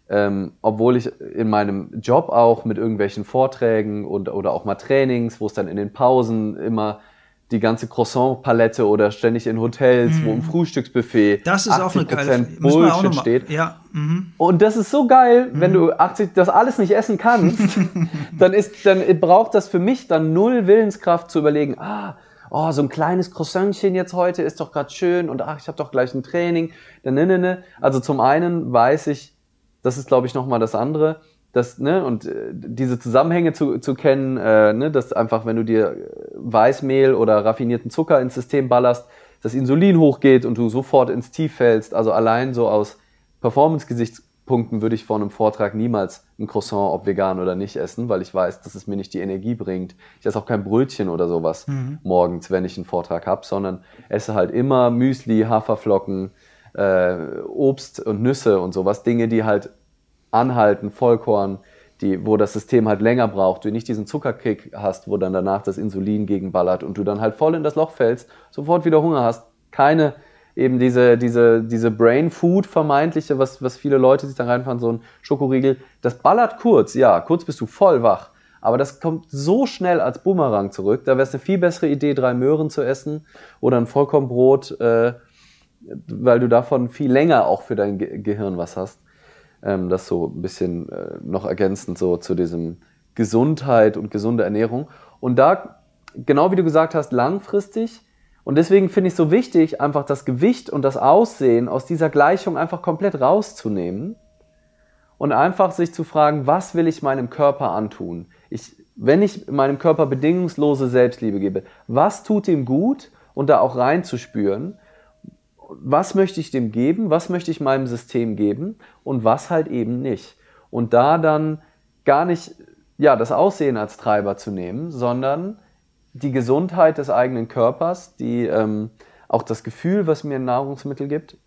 ähm, obwohl ich in meinem Job auch mit irgendwelchen Vorträgen und, oder auch mal Trainings, wo es dann in den Pausen immer die ganze Croissant-Palette oder ständig in Hotels, mm. wo im mhm. Frühstücksbuffet das ist auch eine geile, Bullshit steht. Ja. Mhm. Und das ist so geil, mhm. wenn du 80 das alles nicht essen kannst, dann ist dann braucht das für mich dann null Willenskraft zu überlegen, ah, oh, so ein kleines Croissantchen jetzt heute ist doch gerade schön und ach, ich habe doch gleich ein Training. Ne, ne, ne. Also zum einen weiß ich, das ist glaube ich nochmal das andere, dass, ne, und äh, diese Zusammenhänge zu, zu kennen, äh, ne, dass einfach, wenn du dir Weißmehl oder raffinierten Zucker ins System ballerst, das Insulin hochgeht und du sofort ins Tief fällst. Also allein so aus Performance-Gesichts Punkten würde ich vor einem Vortrag niemals ein Croissant, ob vegan oder nicht, essen, weil ich weiß, dass es mir nicht die Energie bringt. Ich esse auch kein Brötchen oder sowas mhm. morgens, wenn ich einen Vortrag habe, sondern esse halt immer Müsli, Haferflocken, äh, Obst und Nüsse und sowas. Dinge, die halt anhalten, Vollkorn, die, wo das System halt länger braucht, du nicht diesen Zuckerkick hast, wo dann danach das Insulin gegenballert und du dann halt voll in das Loch fällst, sofort wieder Hunger hast, keine eben diese, diese, diese Brain Food vermeintliche, was, was viele Leute sich da reinfahren, so ein Schokoriegel, das ballert kurz, ja, kurz bist du voll wach. Aber das kommt so schnell als Boomerang zurück. Da wäre es eine viel bessere Idee, drei Möhren zu essen oder ein Vollkornbrot, äh, weil du davon viel länger auch für dein Ge Gehirn was hast. Ähm, das so ein bisschen äh, noch ergänzend so zu diesem Gesundheit und gesunde Ernährung. Und da, genau wie du gesagt hast, langfristig und deswegen finde ich es so wichtig, einfach das Gewicht und das Aussehen aus dieser Gleichung einfach komplett rauszunehmen und einfach sich zu fragen, was will ich meinem Körper antun? Ich, wenn ich meinem Körper bedingungslose Selbstliebe gebe, was tut ihm gut und da auch reinzuspüren, was möchte ich dem geben, was möchte ich meinem System geben und was halt eben nicht. Und da dann gar nicht ja, das Aussehen als Treiber zu nehmen, sondern die Gesundheit des eigenen Körpers, die, ähm, auch das Gefühl, was mir ein Nahrungsmittel gibt.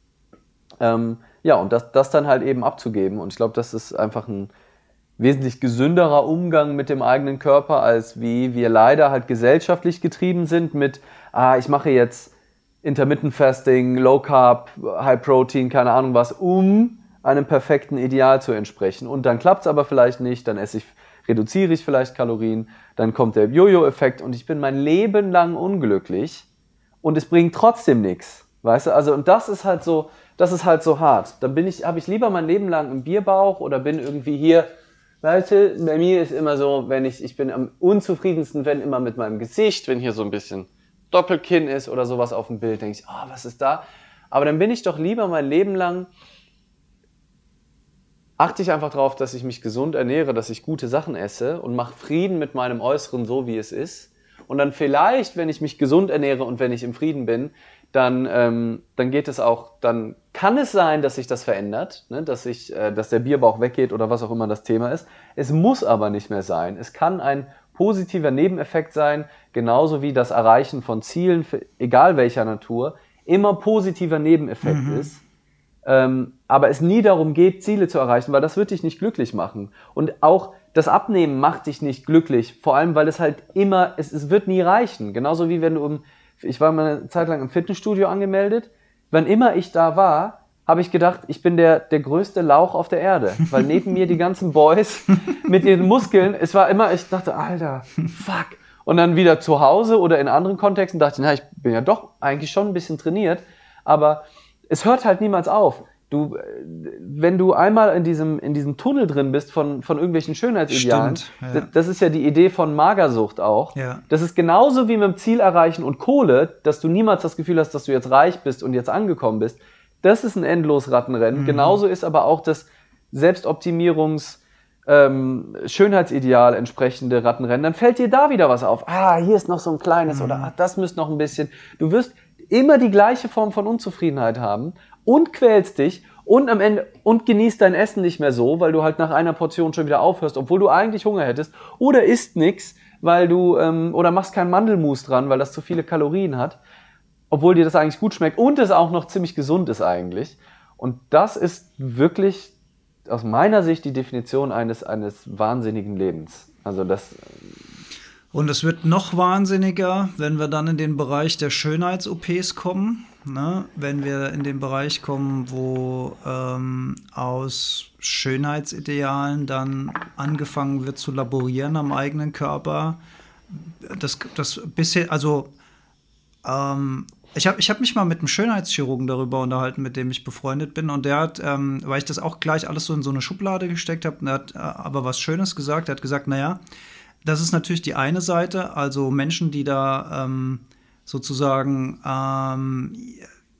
Ähm, ja, und das, das dann halt eben abzugeben. Und ich glaube, das ist einfach ein wesentlich gesünderer Umgang mit dem eigenen Körper, als wie wir leider halt gesellschaftlich getrieben sind mit, ah, ich mache jetzt Intermittent Fasting, Low Carb, High Protein, keine Ahnung was, um einem perfekten Ideal zu entsprechen. Und dann klappt es aber vielleicht nicht, dann esse ich, reduziere ich vielleicht Kalorien, dann kommt der Jojo-Effekt und ich bin mein Leben lang unglücklich und es bringt trotzdem nichts. Weißt du, also und das ist halt so, das ist halt so hart. Dann bin ich, habe ich lieber mein Leben lang einen Bierbauch oder bin irgendwie hier, weißt du, bei mir ist immer so, wenn ich, ich bin am unzufriedensten, wenn immer mit meinem Gesicht, wenn hier so ein bisschen Doppelkinn ist oder sowas auf dem Bild, denke ich, oh, was ist da? Aber dann bin ich doch lieber mein Leben lang, achte ich einfach darauf, dass ich mich gesund ernähre, dass ich gute Sachen esse und mache Frieden mit meinem Äußeren so, wie es ist. Und dann vielleicht, wenn ich mich gesund ernähre und wenn ich im Frieden bin, dann, ähm, dann geht es auch, dann kann es sein, dass sich das verändert, ne? dass, ich, äh, dass der Bierbauch weggeht oder was auch immer das Thema ist. Es muss aber nicht mehr sein. Es kann ein positiver Nebeneffekt sein, genauso wie das Erreichen von Zielen, für, egal welcher Natur, immer positiver Nebeneffekt mhm. ist. Ähm, aber es nie darum geht, Ziele zu erreichen, weil das wird dich nicht glücklich machen. Und auch das Abnehmen macht dich nicht glücklich, vor allem weil es halt immer, es, es wird nie reichen. Genauso wie wenn du um, ich war mal eine Zeit lang im Fitnessstudio angemeldet, wann immer ich da war, habe ich gedacht, ich bin der, der größte Lauch auf der Erde. Weil neben mir die ganzen Boys mit ihren Muskeln, es war immer, ich dachte, Alter, fuck. Und dann wieder zu Hause oder in anderen Kontexten dachte ich, na, ich bin ja doch eigentlich schon ein bisschen trainiert. Aber es hört halt niemals auf. Du, wenn du einmal in diesem, in diesem Tunnel drin bist von, von irgendwelchen Schönheitsidealen, Stimmt, ja. das ist ja die Idee von Magersucht auch. Ja. Das ist genauso wie mit dem Ziel erreichen und Kohle, dass du niemals das Gefühl hast, dass du jetzt reich bist und jetzt angekommen bist. Das ist ein endlos Rattenrennen. Mhm. Genauso ist aber auch das Selbstoptimierungs- ähm, Schönheitsideal entsprechende Rattenrennen, dann fällt dir da wieder was auf. Ah, hier ist noch so ein kleines mhm. oder ah, das müsste noch ein bisschen. Du wirst immer die gleiche Form von Unzufriedenheit haben und quälst dich und am Ende und genießt dein Essen nicht mehr so, weil du halt nach einer Portion schon wieder aufhörst, obwohl du eigentlich Hunger hättest, oder isst nix, weil du ähm, oder machst keinen Mandelmus dran, weil das zu viele Kalorien hat obwohl dir das eigentlich gut schmeckt und es auch noch ziemlich gesund ist eigentlich. Und das ist wirklich aus meiner Sicht die Definition eines, eines wahnsinnigen Lebens. Also das. Und es wird noch wahnsinniger, wenn wir dann in den Bereich der Schönheits-OPs kommen. Ne? Wenn wir in den Bereich kommen, wo ähm, aus Schönheitsidealen dann angefangen wird zu laborieren am eigenen Körper. Das, das bisher, also ähm, ich habe ich hab mich mal mit einem Schönheitschirurgen darüber unterhalten, mit dem ich befreundet bin. Und der hat, ähm, weil ich das auch gleich alles so in so eine Schublade gesteckt habe, der hat äh, aber was Schönes gesagt. Er hat gesagt, naja, das ist natürlich die eine Seite, also Menschen, die da ähm, sozusagen ähm,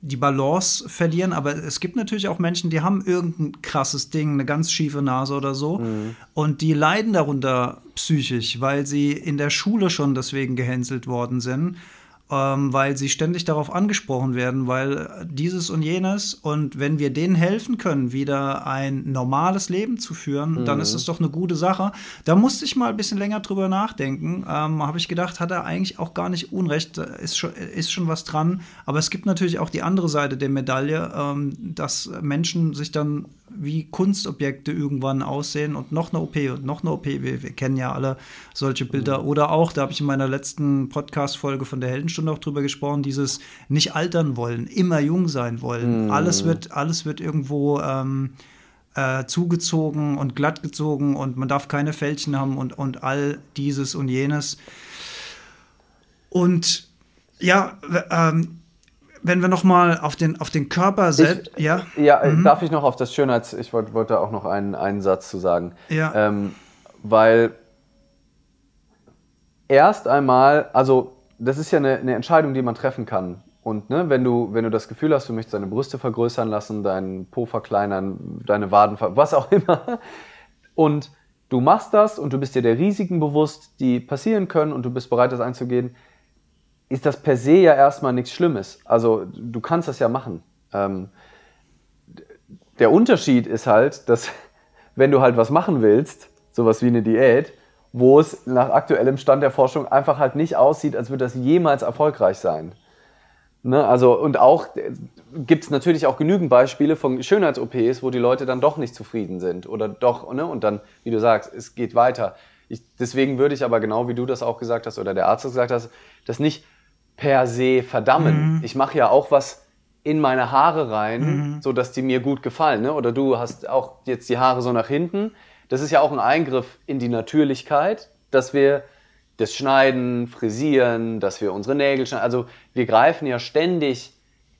die Balance verlieren, aber es gibt natürlich auch Menschen, die haben irgendein krasses Ding, eine ganz schiefe Nase oder so mhm. und die leiden darunter psychisch, weil sie in der Schule schon deswegen gehänselt worden sind ähm, weil sie ständig darauf angesprochen werden, weil dieses und jenes und wenn wir denen helfen können, wieder ein normales Leben zu führen, mhm. dann ist es doch eine gute Sache. Da musste ich mal ein bisschen länger drüber nachdenken. Ähm, Habe ich gedacht, hat er eigentlich auch gar nicht Unrecht, ist schon, ist schon was dran. Aber es gibt natürlich auch die andere Seite der Medaille, ähm, dass Menschen sich dann wie Kunstobjekte irgendwann aussehen und noch eine OP und noch eine OP. Wir, wir kennen ja alle solche Bilder. Mhm. Oder auch, da habe ich in meiner letzten Podcast-Folge von der Heldenstunde auch drüber gesprochen, dieses nicht altern wollen, immer jung sein wollen. Mhm. Alles, wird, alles wird irgendwo ähm, äh, zugezogen und glatt gezogen und man darf keine Fältchen haben und, und all dieses und jenes. Und ja, ähm, wenn wir noch mal auf den, auf den Körper selbst, ich, ja? Ja, äh, mhm. darf ich noch auf das Schönheits... Ich wollte wollt auch noch einen, einen Satz zu sagen. Ja. Ähm, weil erst einmal, also das ist ja eine, eine, Entscheidung, die man treffen kann. Und ne, wenn, du, wenn du das Gefühl hast, du möchtest deine Brüste vergrößern lassen, deinen Po verkleinern, deine Waden, was auch immer, und du machst das und du bist dir der Risiken bewusst, die passieren können und du bist bereit, das einzugehen, ist das per se ja erstmal nichts Schlimmes. Also du kannst das ja machen. Ähm, der Unterschied ist halt, dass wenn du halt was machen willst, sowas wie eine Diät, wo es nach aktuellem Stand der Forschung einfach halt nicht aussieht, als würde das jemals erfolgreich sein. Ne? Also, und auch äh, gibt es natürlich auch genügend Beispiele von Schönheits-OPs, wo die Leute dann doch nicht zufrieden sind oder doch, ne? und dann, wie du sagst, es geht weiter. Ich, deswegen würde ich aber genau wie du das auch gesagt hast oder der Arzt gesagt hast, das nicht per se verdammen. Mhm. Ich mache ja auch was in meine Haare rein, mhm. so dass die mir gut gefallen. Ne? Oder du hast auch jetzt die Haare so nach hinten. Das ist ja auch ein Eingriff in die Natürlichkeit, dass wir das Schneiden, Frisieren, dass wir unsere Nägel schneiden. Also wir greifen ja ständig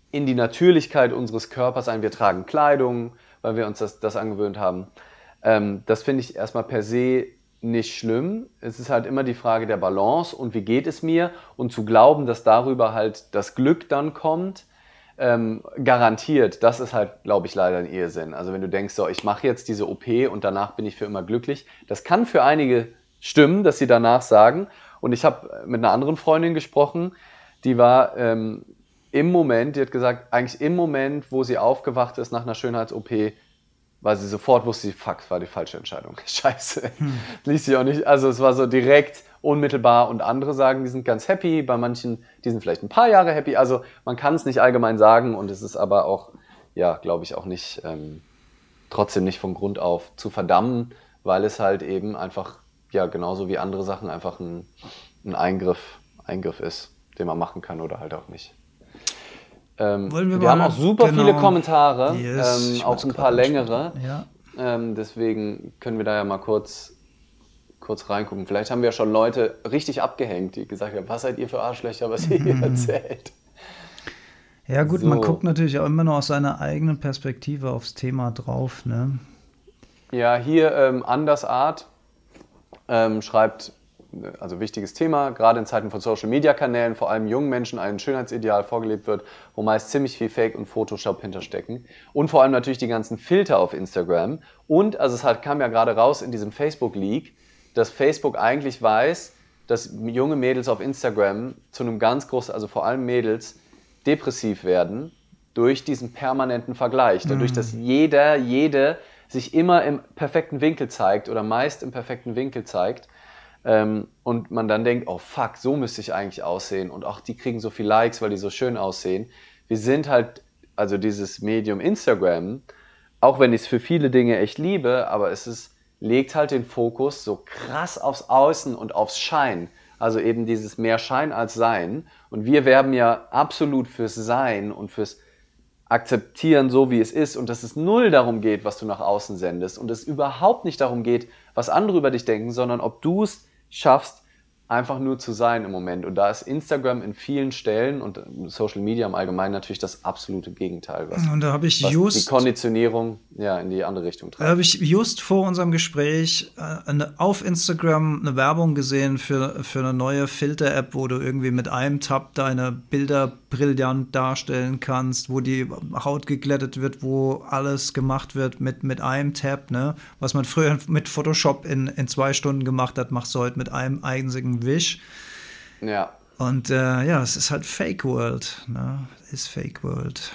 in die Natürlichkeit unseres Körpers ein. Wir tragen Kleidung, weil wir uns das, das angewöhnt haben. Ähm, das finde ich erstmal per se nicht schlimm. Es ist halt immer die Frage der Balance und wie geht es mir und zu glauben, dass darüber halt das Glück dann kommt, ähm, garantiert, das ist halt, glaube ich, leider ein Irrsinn. Also wenn du denkst, so, ich mache jetzt diese OP und danach bin ich für immer glücklich, das kann für einige stimmen, dass sie danach sagen. Und ich habe mit einer anderen Freundin gesprochen, die war ähm, im Moment, die hat gesagt, eigentlich im Moment, wo sie aufgewacht ist nach einer Schönheits-OP, weil sie sofort wusste, fuck, war die falsche Entscheidung. Scheiße. Hm. Ließ sich auch nicht, also es war so direkt unmittelbar und andere sagen, die sind ganz happy, bei manchen, die sind vielleicht ein paar Jahre happy. Also man kann es nicht allgemein sagen und es ist aber auch, ja, glaube ich, auch nicht, ähm, trotzdem nicht von Grund auf zu verdammen, weil es halt eben einfach, ja, genauso wie andere Sachen einfach ein, ein Eingriff, Eingriff ist, den man machen kann oder halt auch nicht. Ähm, wir, wir haben auch super genau. viele Kommentare, yes, ähm, auch ein paar längere. Ja. Ähm, deswegen können wir da ja mal kurz, kurz reingucken. Vielleicht haben wir schon Leute richtig abgehängt, die gesagt haben, was seid ihr für Arschlöcher, was ihr hier erzählt. Ja gut, so. man guckt natürlich auch immer noch aus seiner eigenen Perspektive aufs Thema drauf. Ne? Ja, hier ähm, Anders Art ähm, schreibt, also wichtiges Thema, gerade in Zeiten von Social-Media-Kanälen, vor allem jungen Menschen ein Schönheitsideal vorgelebt wird, wo meist ziemlich viel Fake und Photoshop hinterstecken. Und vor allem natürlich die ganzen Filter auf Instagram. Und, also es hat, kam ja gerade raus in diesem Facebook-Leak, dass Facebook eigentlich weiß, dass junge Mädels auf Instagram zu einem ganz großen, also vor allem Mädels, depressiv werden durch diesen permanenten Vergleich. Dadurch, mhm. dass jeder, jede sich immer im perfekten Winkel zeigt oder meist im perfekten Winkel zeigt ähm, und man dann denkt, oh fuck, so müsste ich eigentlich aussehen und auch die kriegen so viel Likes, weil die so schön aussehen. Wir sind halt, also dieses Medium Instagram, auch wenn ich es für viele Dinge echt liebe, aber es ist, legt halt den Fokus so krass aufs Außen und aufs Schein. Also eben dieses mehr Schein als Sein. Und wir werben ja absolut fürs Sein und fürs Akzeptieren, so wie es ist. Und dass es null darum geht, was du nach außen sendest. Und es überhaupt nicht darum geht, was andere über dich denken, sondern ob du es schaffst, einfach nur zu sein im Moment. Und da ist Instagram in vielen Stellen und Social Media im Allgemeinen natürlich das absolute Gegenteil. Was, und da habe ich just die Konditionierung ja in die andere Richtung treibt. Da habe ich just vor unserem Gespräch äh, auf Instagram eine Werbung gesehen für, für eine neue Filter-App, wo du irgendwie mit einem Tab deine Bilder brillant darstellen kannst, wo die Haut geglättet wird, wo alles gemacht wird mit, mit einem Tab, ne? Was man früher mit Photoshop in, in zwei Stunden gemacht hat, machst du heute mit einem einzigen Wisch. Ja. Und äh, ja, es ist halt Fake World, ne? Ist Fake World.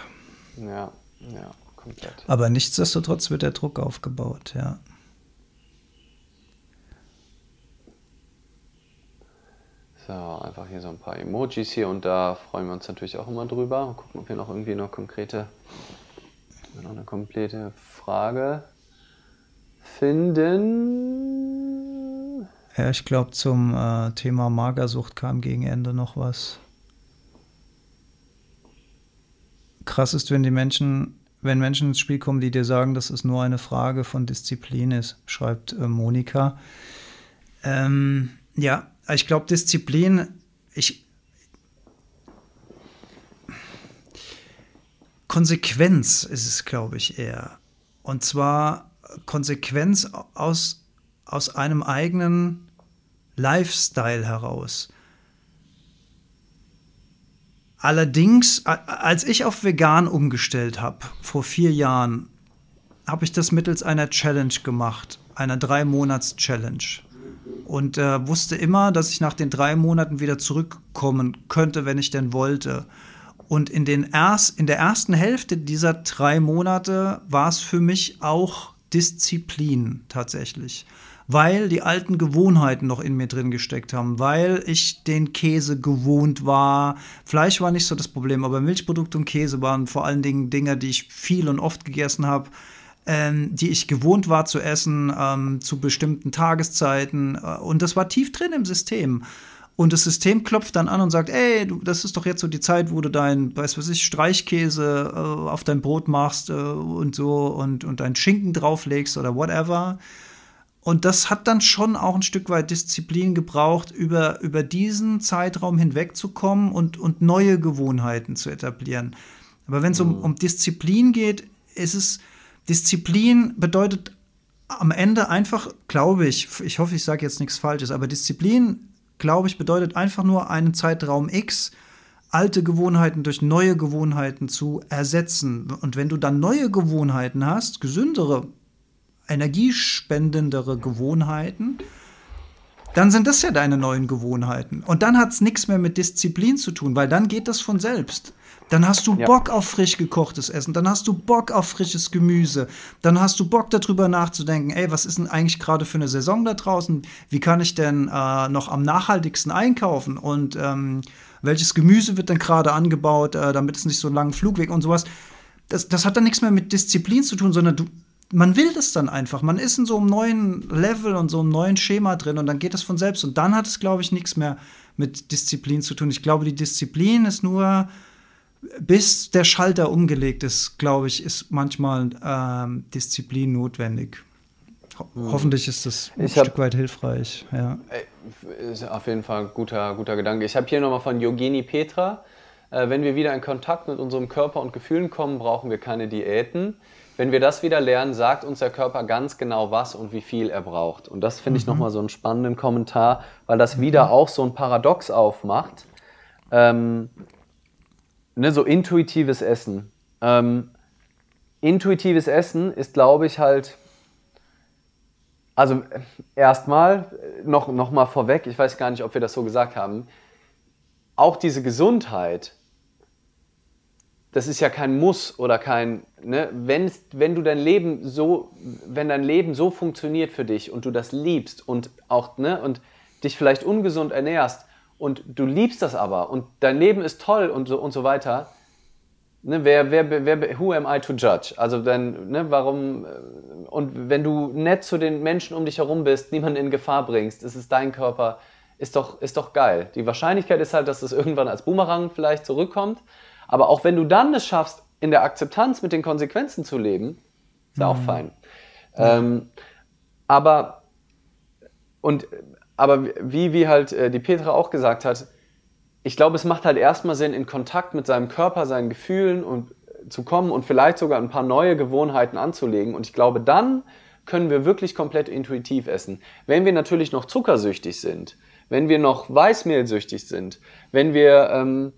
Ja, ja, komplett. Aber nichtsdestotrotz wird der Druck aufgebaut, ja. So, einfach hier so ein paar Emojis hier und da freuen wir uns natürlich auch immer drüber. Mal gucken, ob wir noch irgendwie noch konkrete, noch eine komplette Frage finden. Ja, ich glaube, zum äh, Thema Magersucht kam gegen Ende noch was. Krass ist, wenn die Menschen, wenn Menschen ins Spiel kommen, die dir sagen, dass es nur eine Frage von Disziplin ist, schreibt äh, Monika. Ähm, ja, ich glaube, Disziplin, ich. Konsequenz ist es, glaube ich, eher. Und zwar Konsequenz aus, aus einem eigenen Lifestyle heraus. Allerdings, als ich auf vegan umgestellt habe, vor vier Jahren, habe ich das mittels einer Challenge gemacht, einer Drei-Monats-Challenge und äh, wusste immer, dass ich nach den drei Monaten wieder zurückkommen könnte, wenn ich denn wollte. Und in, den erst, in der ersten Hälfte dieser drei Monate war es für mich auch Disziplin tatsächlich, weil die alten Gewohnheiten noch in mir drin gesteckt haben, weil ich den Käse gewohnt war. Fleisch war nicht so das Problem, aber Milchprodukte und Käse waren vor allen Dingen Dinge, die ich viel und oft gegessen habe ähm, die ich gewohnt war zu essen ähm, zu bestimmten Tageszeiten. Äh, und das war tief drin im System. und das System klopft dann an und sagt, ey, du, das ist doch jetzt so die Zeit, wo du dein, weiß was ich, Streichkäse äh, auf dein Brot machst äh, und so und, und deinen Schinken drauflegst oder whatever. Und das hat dann schon auch ein Stück weit Disziplin gebraucht, über, über diesen Zeitraum hinwegzukommen und, und neue Gewohnheiten zu etablieren. Aber wenn es um, mhm. um Disziplin geht, ist es, Disziplin bedeutet am Ende einfach, glaube ich, ich hoffe, ich sage jetzt nichts Falsches, aber Disziplin glaube ich, bedeutet einfach nur einen Zeitraum X alte Gewohnheiten durch neue Gewohnheiten zu ersetzen. Und wenn du dann neue Gewohnheiten hast, gesündere, energiespendendere Gewohnheiten, dann sind das ja deine neuen Gewohnheiten. Und dann hat es nichts mehr mit Disziplin zu tun, weil dann geht das von selbst. Dann hast du ja. Bock auf frisch gekochtes Essen, dann hast du Bock auf frisches Gemüse, dann hast du Bock darüber nachzudenken, ey, was ist denn eigentlich gerade für eine Saison da draußen? Wie kann ich denn äh, noch am nachhaltigsten einkaufen? Und ähm, welches Gemüse wird denn gerade angebaut, äh, damit es nicht so einen langen Flugweg und sowas? Das, das hat dann nichts mehr mit Disziplin zu tun, sondern du, man will das dann einfach. Man ist in so einem neuen Level und so einem neuen Schema drin und dann geht das von selbst. Und dann hat es, glaube ich, nichts mehr mit Disziplin zu tun. Ich glaube, die Disziplin ist nur bis der Schalter umgelegt ist, glaube ich, ist manchmal ähm, Disziplin notwendig. Ho mhm. Hoffentlich ist das ein ich Stück weit hilfreich. Ja. Ist auf jeden Fall ein guter, guter Gedanke. Ich habe hier nochmal von Yogini Petra. Äh, wenn wir wieder in Kontakt mit unserem Körper und Gefühlen kommen, brauchen wir keine Diäten. Wenn wir das wieder lernen, sagt uns der Körper ganz genau, was und wie viel er braucht. Und das finde mhm. ich nochmal so einen spannenden Kommentar, weil das wieder mhm. auch so ein Paradox aufmacht. Ähm, ne, so intuitives Essen. Ähm, intuitives Essen ist, glaube ich, halt. Also erstmal noch, noch mal vorweg, ich weiß gar nicht, ob wir das so gesagt haben. Auch diese Gesundheit, das ist ja kein Muss oder kein, ne, wenn, wenn du dein Leben so, wenn dein Leben so funktioniert für dich und du das liebst und auch, ne, und dich vielleicht ungesund ernährst, und du liebst das aber und dein Leben ist toll und so, und so weiter, ne, wer, wer, wer, who am I to judge? Also dann, ne, warum, äh, und wenn du nett zu den Menschen um dich herum bist, niemanden in Gefahr bringst, es ist dein Körper, ist doch, ist doch geil. Die Wahrscheinlichkeit ist halt, dass es irgendwann als Boomerang vielleicht zurückkommt, aber auch wenn du dann es schaffst, in der Akzeptanz mit den Konsequenzen zu leben, ist ja mhm. auch fein. Ähm, aber, und aber wie, wie halt äh, die Petra auch gesagt hat, ich glaube, es macht halt erstmal Sinn, in Kontakt mit seinem Körper, seinen Gefühlen und äh, zu kommen und vielleicht sogar ein paar neue Gewohnheiten anzulegen. Und ich glaube, dann können wir wirklich komplett intuitiv essen. Wenn wir natürlich noch zuckersüchtig sind, wenn wir noch Weißmehlsüchtig sind, wenn wir ähm,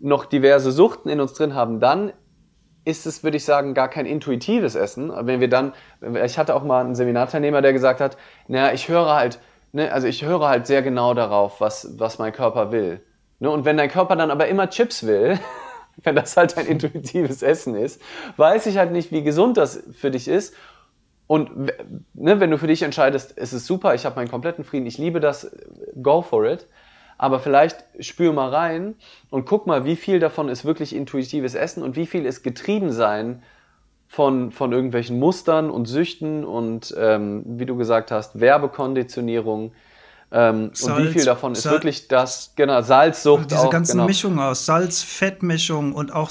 noch diverse Suchten in uns drin haben, dann ist es, würde ich sagen, gar kein intuitives Essen. Wenn wir dann, ich hatte auch mal einen Seminarteilnehmer, der gesagt hat, naja, ich höre halt ne, also ich höre halt sehr genau darauf, was, was mein Körper will. Ne, und wenn dein Körper dann aber immer Chips will, wenn das halt ein intuitives Essen ist, weiß ich halt nicht, wie gesund das für dich ist. Und ne, wenn du für dich entscheidest, es ist super, ich habe meinen kompletten Frieden, ich liebe das, go for it. Aber vielleicht spür mal rein und guck mal, wie viel davon ist wirklich intuitives Essen und wie viel ist getrieben sein von, von irgendwelchen Mustern und Süchten und, ähm, wie du gesagt hast, Werbekonditionierung. Ähm, Salz, und wie viel davon ist Sal wirklich das, genau, Salzsucht. Diese auch, ganzen genau. Mischungen aus Salz, Fettmischung und auch,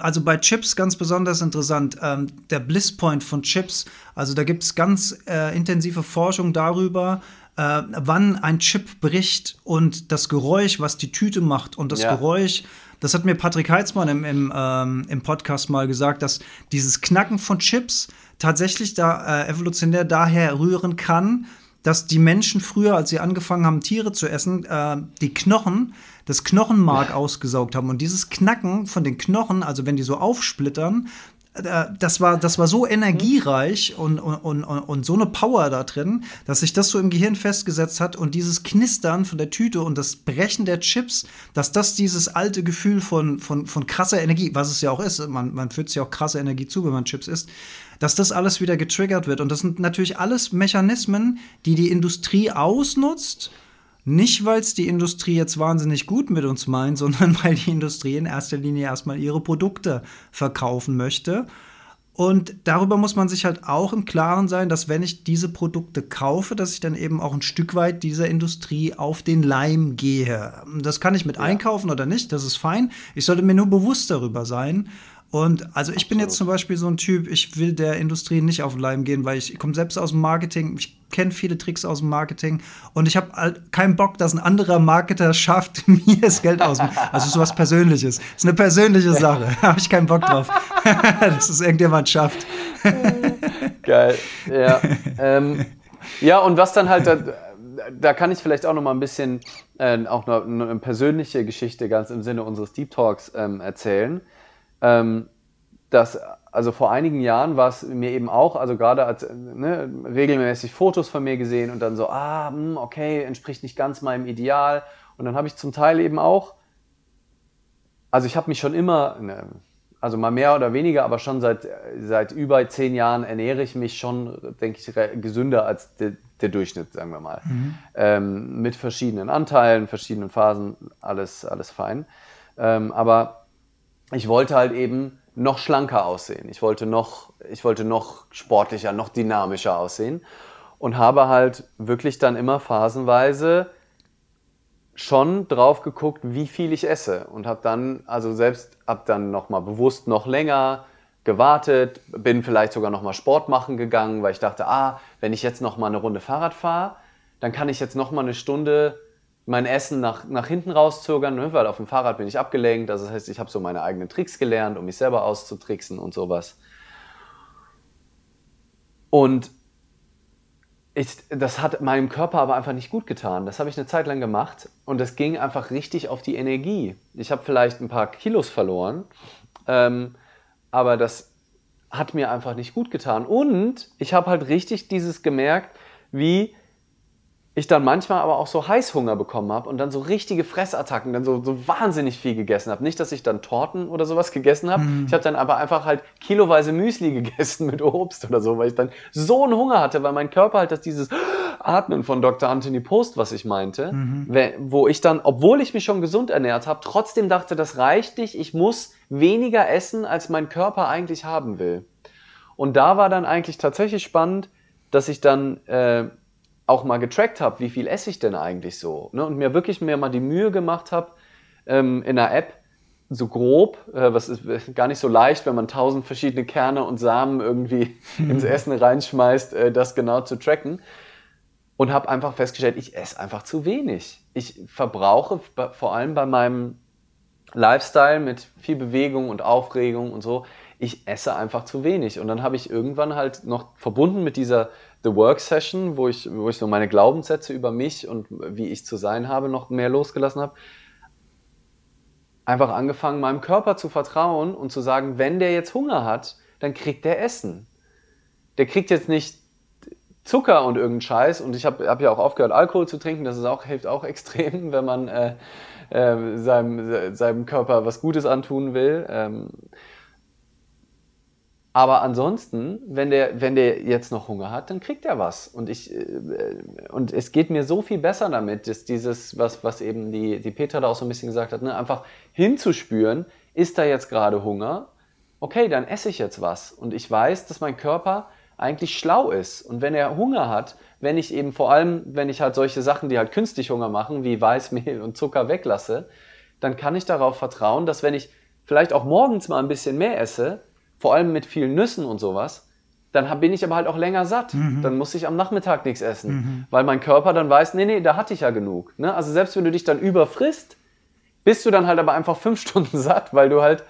also bei Chips ganz besonders interessant, ähm, der Blisspoint von Chips. Also da gibt es ganz äh, intensive Forschung darüber, äh, wann ein Chip bricht und das Geräusch, was die Tüte macht und das ja. Geräusch, das hat mir Patrick Heitzmann im, im, ähm, im Podcast mal gesagt, dass dieses Knacken von Chips tatsächlich da äh, evolutionär daher rühren kann, dass die Menschen früher, als sie angefangen haben, Tiere zu essen, äh, die Knochen, das Knochenmark ja. ausgesaugt haben. Und dieses Knacken von den Knochen, also wenn die so aufsplittern, das war, das war so energiereich und, und, und, und so eine Power da drin, dass sich das so im Gehirn festgesetzt hat und dieses Knistern von der Tüte und das Brechen der Chips, dass das dieses alte Gefühl von, von, von krasser Energie, was es ja auch ist, man, man führt sich auch krasse Energie zu, wenn man Chips isst, dass das alles wieder getriggert wird. Und das sind natürlich alles Mechanismen, die die Industrie ausnutzt, nicht, weil es die Industrie jetzt wahnsinnig gut mit uns meint, sondern weil die Industrie in erster Linie erstmal ihre Produkte verkaufen möchte. Und darüber muss man sich halt auch im Klaren sein, dass wenn ich diese Produkte kaufe, dass ich dann eben auch ein Stück weit dieser Industrie auf den Leim gehe. Das kann ich mit ja. einkaufen oder nicht, das ist fein. Ich sollte mir nur bewusst darüber sein. Und also ich Absolut. bin jetzt zum Beispiel so ein Typ, ich will der Industrie nicht auf den Leim gehen, weil ich, ich komme selbst aus dem Marketing, ich kenne viele Tricks aus dem Marketing und ich habe halt keinen Bock, dass ein anderer Marketer schafft, mir das Geld aus. Also so was Persönliches. Das ist eine persönliche Sache. Da habe ich keinen Bock drauf, dass es irgendjemand schafft. Geil. Ja. Ähm, ja, und was dann halt, da, da, kann ich vielleicht auch noch mal ein bisschen äh, auch eine, eine, persönliche Geschichte ganz im Sinne unseres Deep Talks ähm, erzählen. Ähm, dass also vor einigen Jahren war es mir eben auch, also gerade als ne, regelmäßig Fotos von mir gesehen und dann so, ah, hm, okay, entspricht nicht ganz meinem Ideal. Und dann habe ich zum Teil eben auch, also ich habe mich schon immer, ne, also mal mehr oder weniger, aber schon seit, seit über zehn Jahren ernähre ich mich schon, denke ich, gesünder als de, der Durchschnitt, sagen wir mal. Mhm. Ähm, mit verschiedenen Anteilen, verschiedenen Phasen, alles, alles fein. Ähm, aber ich wollte halt eben noch schlanker aussehen. Ich wollte noch, ich wollte noch sportlicher, noch dynamischer aussehen und habe halt wirklich dann immer phasenweise schon drauf geguckt, wie viel ich esse und habe dann, also selbst habe dann nochmal bewusst noch länger gewartet, bin vielleicht sogar nochmal Sport machen gegangen, weil ich dachte, ah, wenn ich jetzt nochmal eine Runde Fahrrad fahre, dann kann ich jetzt nochmal eine Stunde mein Essen nach, nach hinten rauszögern, ne? weil auf dem Fahrrad bin ich abgelenkt. Also das heißt, ich habe so meine eigenen Tricks gelernt, um mich selber auszutricksen und sowas. Und ich, das hat meinem Körper aber einfach nicht gut getan. Das habe ich eine Zeit lang gemacht und das ging einfach richtig auf die Energie. Ich habe vielleicht ein paar Kilos verloren, ähm, aber das hat mir einfach nicht gut getan. Und ich habe halt richtig dieses gemerkt, wie ich dann manchmal aber auch so Heißhunger bekommen habe und dann so richtige Fressattacken, dann so, so wahnsinnig viel gegessen habe. Nicht, dass ich dann Torten oder sowas gegessen habe. Mhm. Ich habe dann aber einfach halt kiloweise Müsli gegessen mit Obst oder so, weil ich dann so einen Hunger hatte, weil mein Körper halt das dieses Atmen von Dr. Anthony Post, was ich meinte, mhm. wo ich dann, obwohl ich mich schon gesund ernährt habe, trotzdem dachte, das reicht nicht, ich muss weniger essen, als mein Körper eigentlich haben will. Und da war dann eigentlich tatsächlich spannend, dass ich dann äh, auch mal getrackt habe, wie viel esse ich denn eigentlich so. Ne? Und mir wirklich mir mal die Mühe gemacht habe, ähm, in einer App so grob, äh, was ist äh, gar nicht so leicht, wenn man tausend verschiedene Kerne und Samen irgendwie ins Essen reinschmeißt, äh, das genau zu tracken. Und habe einfach festgestellt, ich esse einfach zu wenig. Ich verbrauche vor allem bei meinem Lifestyle mit viel Bewegung und Aufregung und so, ich esse einfach zu wenig. Und dann habe ich irgendwann halt noch verbunden mit dieser The Work Session, wo ich, wo ich so meine Glaubenssätze über mich und wie ich zu sein habe, noch mehr losgelassen habe. Einfach angefangen, meinem Körper zu vertrauen und zu sagen, wenn der jetzt Hunger hat, dann kriegt der Essen. Der kriegt jetzt nicht Zucker und irgendeinen Scheiß. Und ich habe hab ja auch aufgehört, Alkohol zu trinken. Das ist auch, hilft auch extrem, wenn man äh, äh, seinem, seinem Körper was Gutes antun will. Ähm, aber ansonsten, wenn der, wenn der jetzt noch Hunger hat, dann kriegt er was. Und ich, äh, und es geht mir so viel besser damit, dass dieses, was, was eben die, die Petra da auch so ein bisschen gesagt hat, ne, einfach hinzuspüren, ist da jetzt gerade Hunger? Okay, dann esse ich jetzt was. Und ich weiß, dass mein Körper eigentlich schlau ist. Und wenn er Hunger hat, wenn ich eben vor allem, wenn ich halt solche Sachen, die halt künstlich Hunger machen, wie Weißmehl und Zucker weglasse, dann kann ich darauf vertrauen, dass wenn ich vielleicht auch morgens mal ein bisschen mehr esse, vor allem mit vielen Nüssen und sowas, dann bin ich aber halt auch länger satt. Mhm. Dann muss ich am Nachmittag nichts essen, mhm. weil mein Körper dann weiß, nee, nee, da hatte ich ja genug. Ne? Also selbst wenn du dich dann überfrisst, bist du dann halt aber einfach fünf Stunden satt, weil du halt,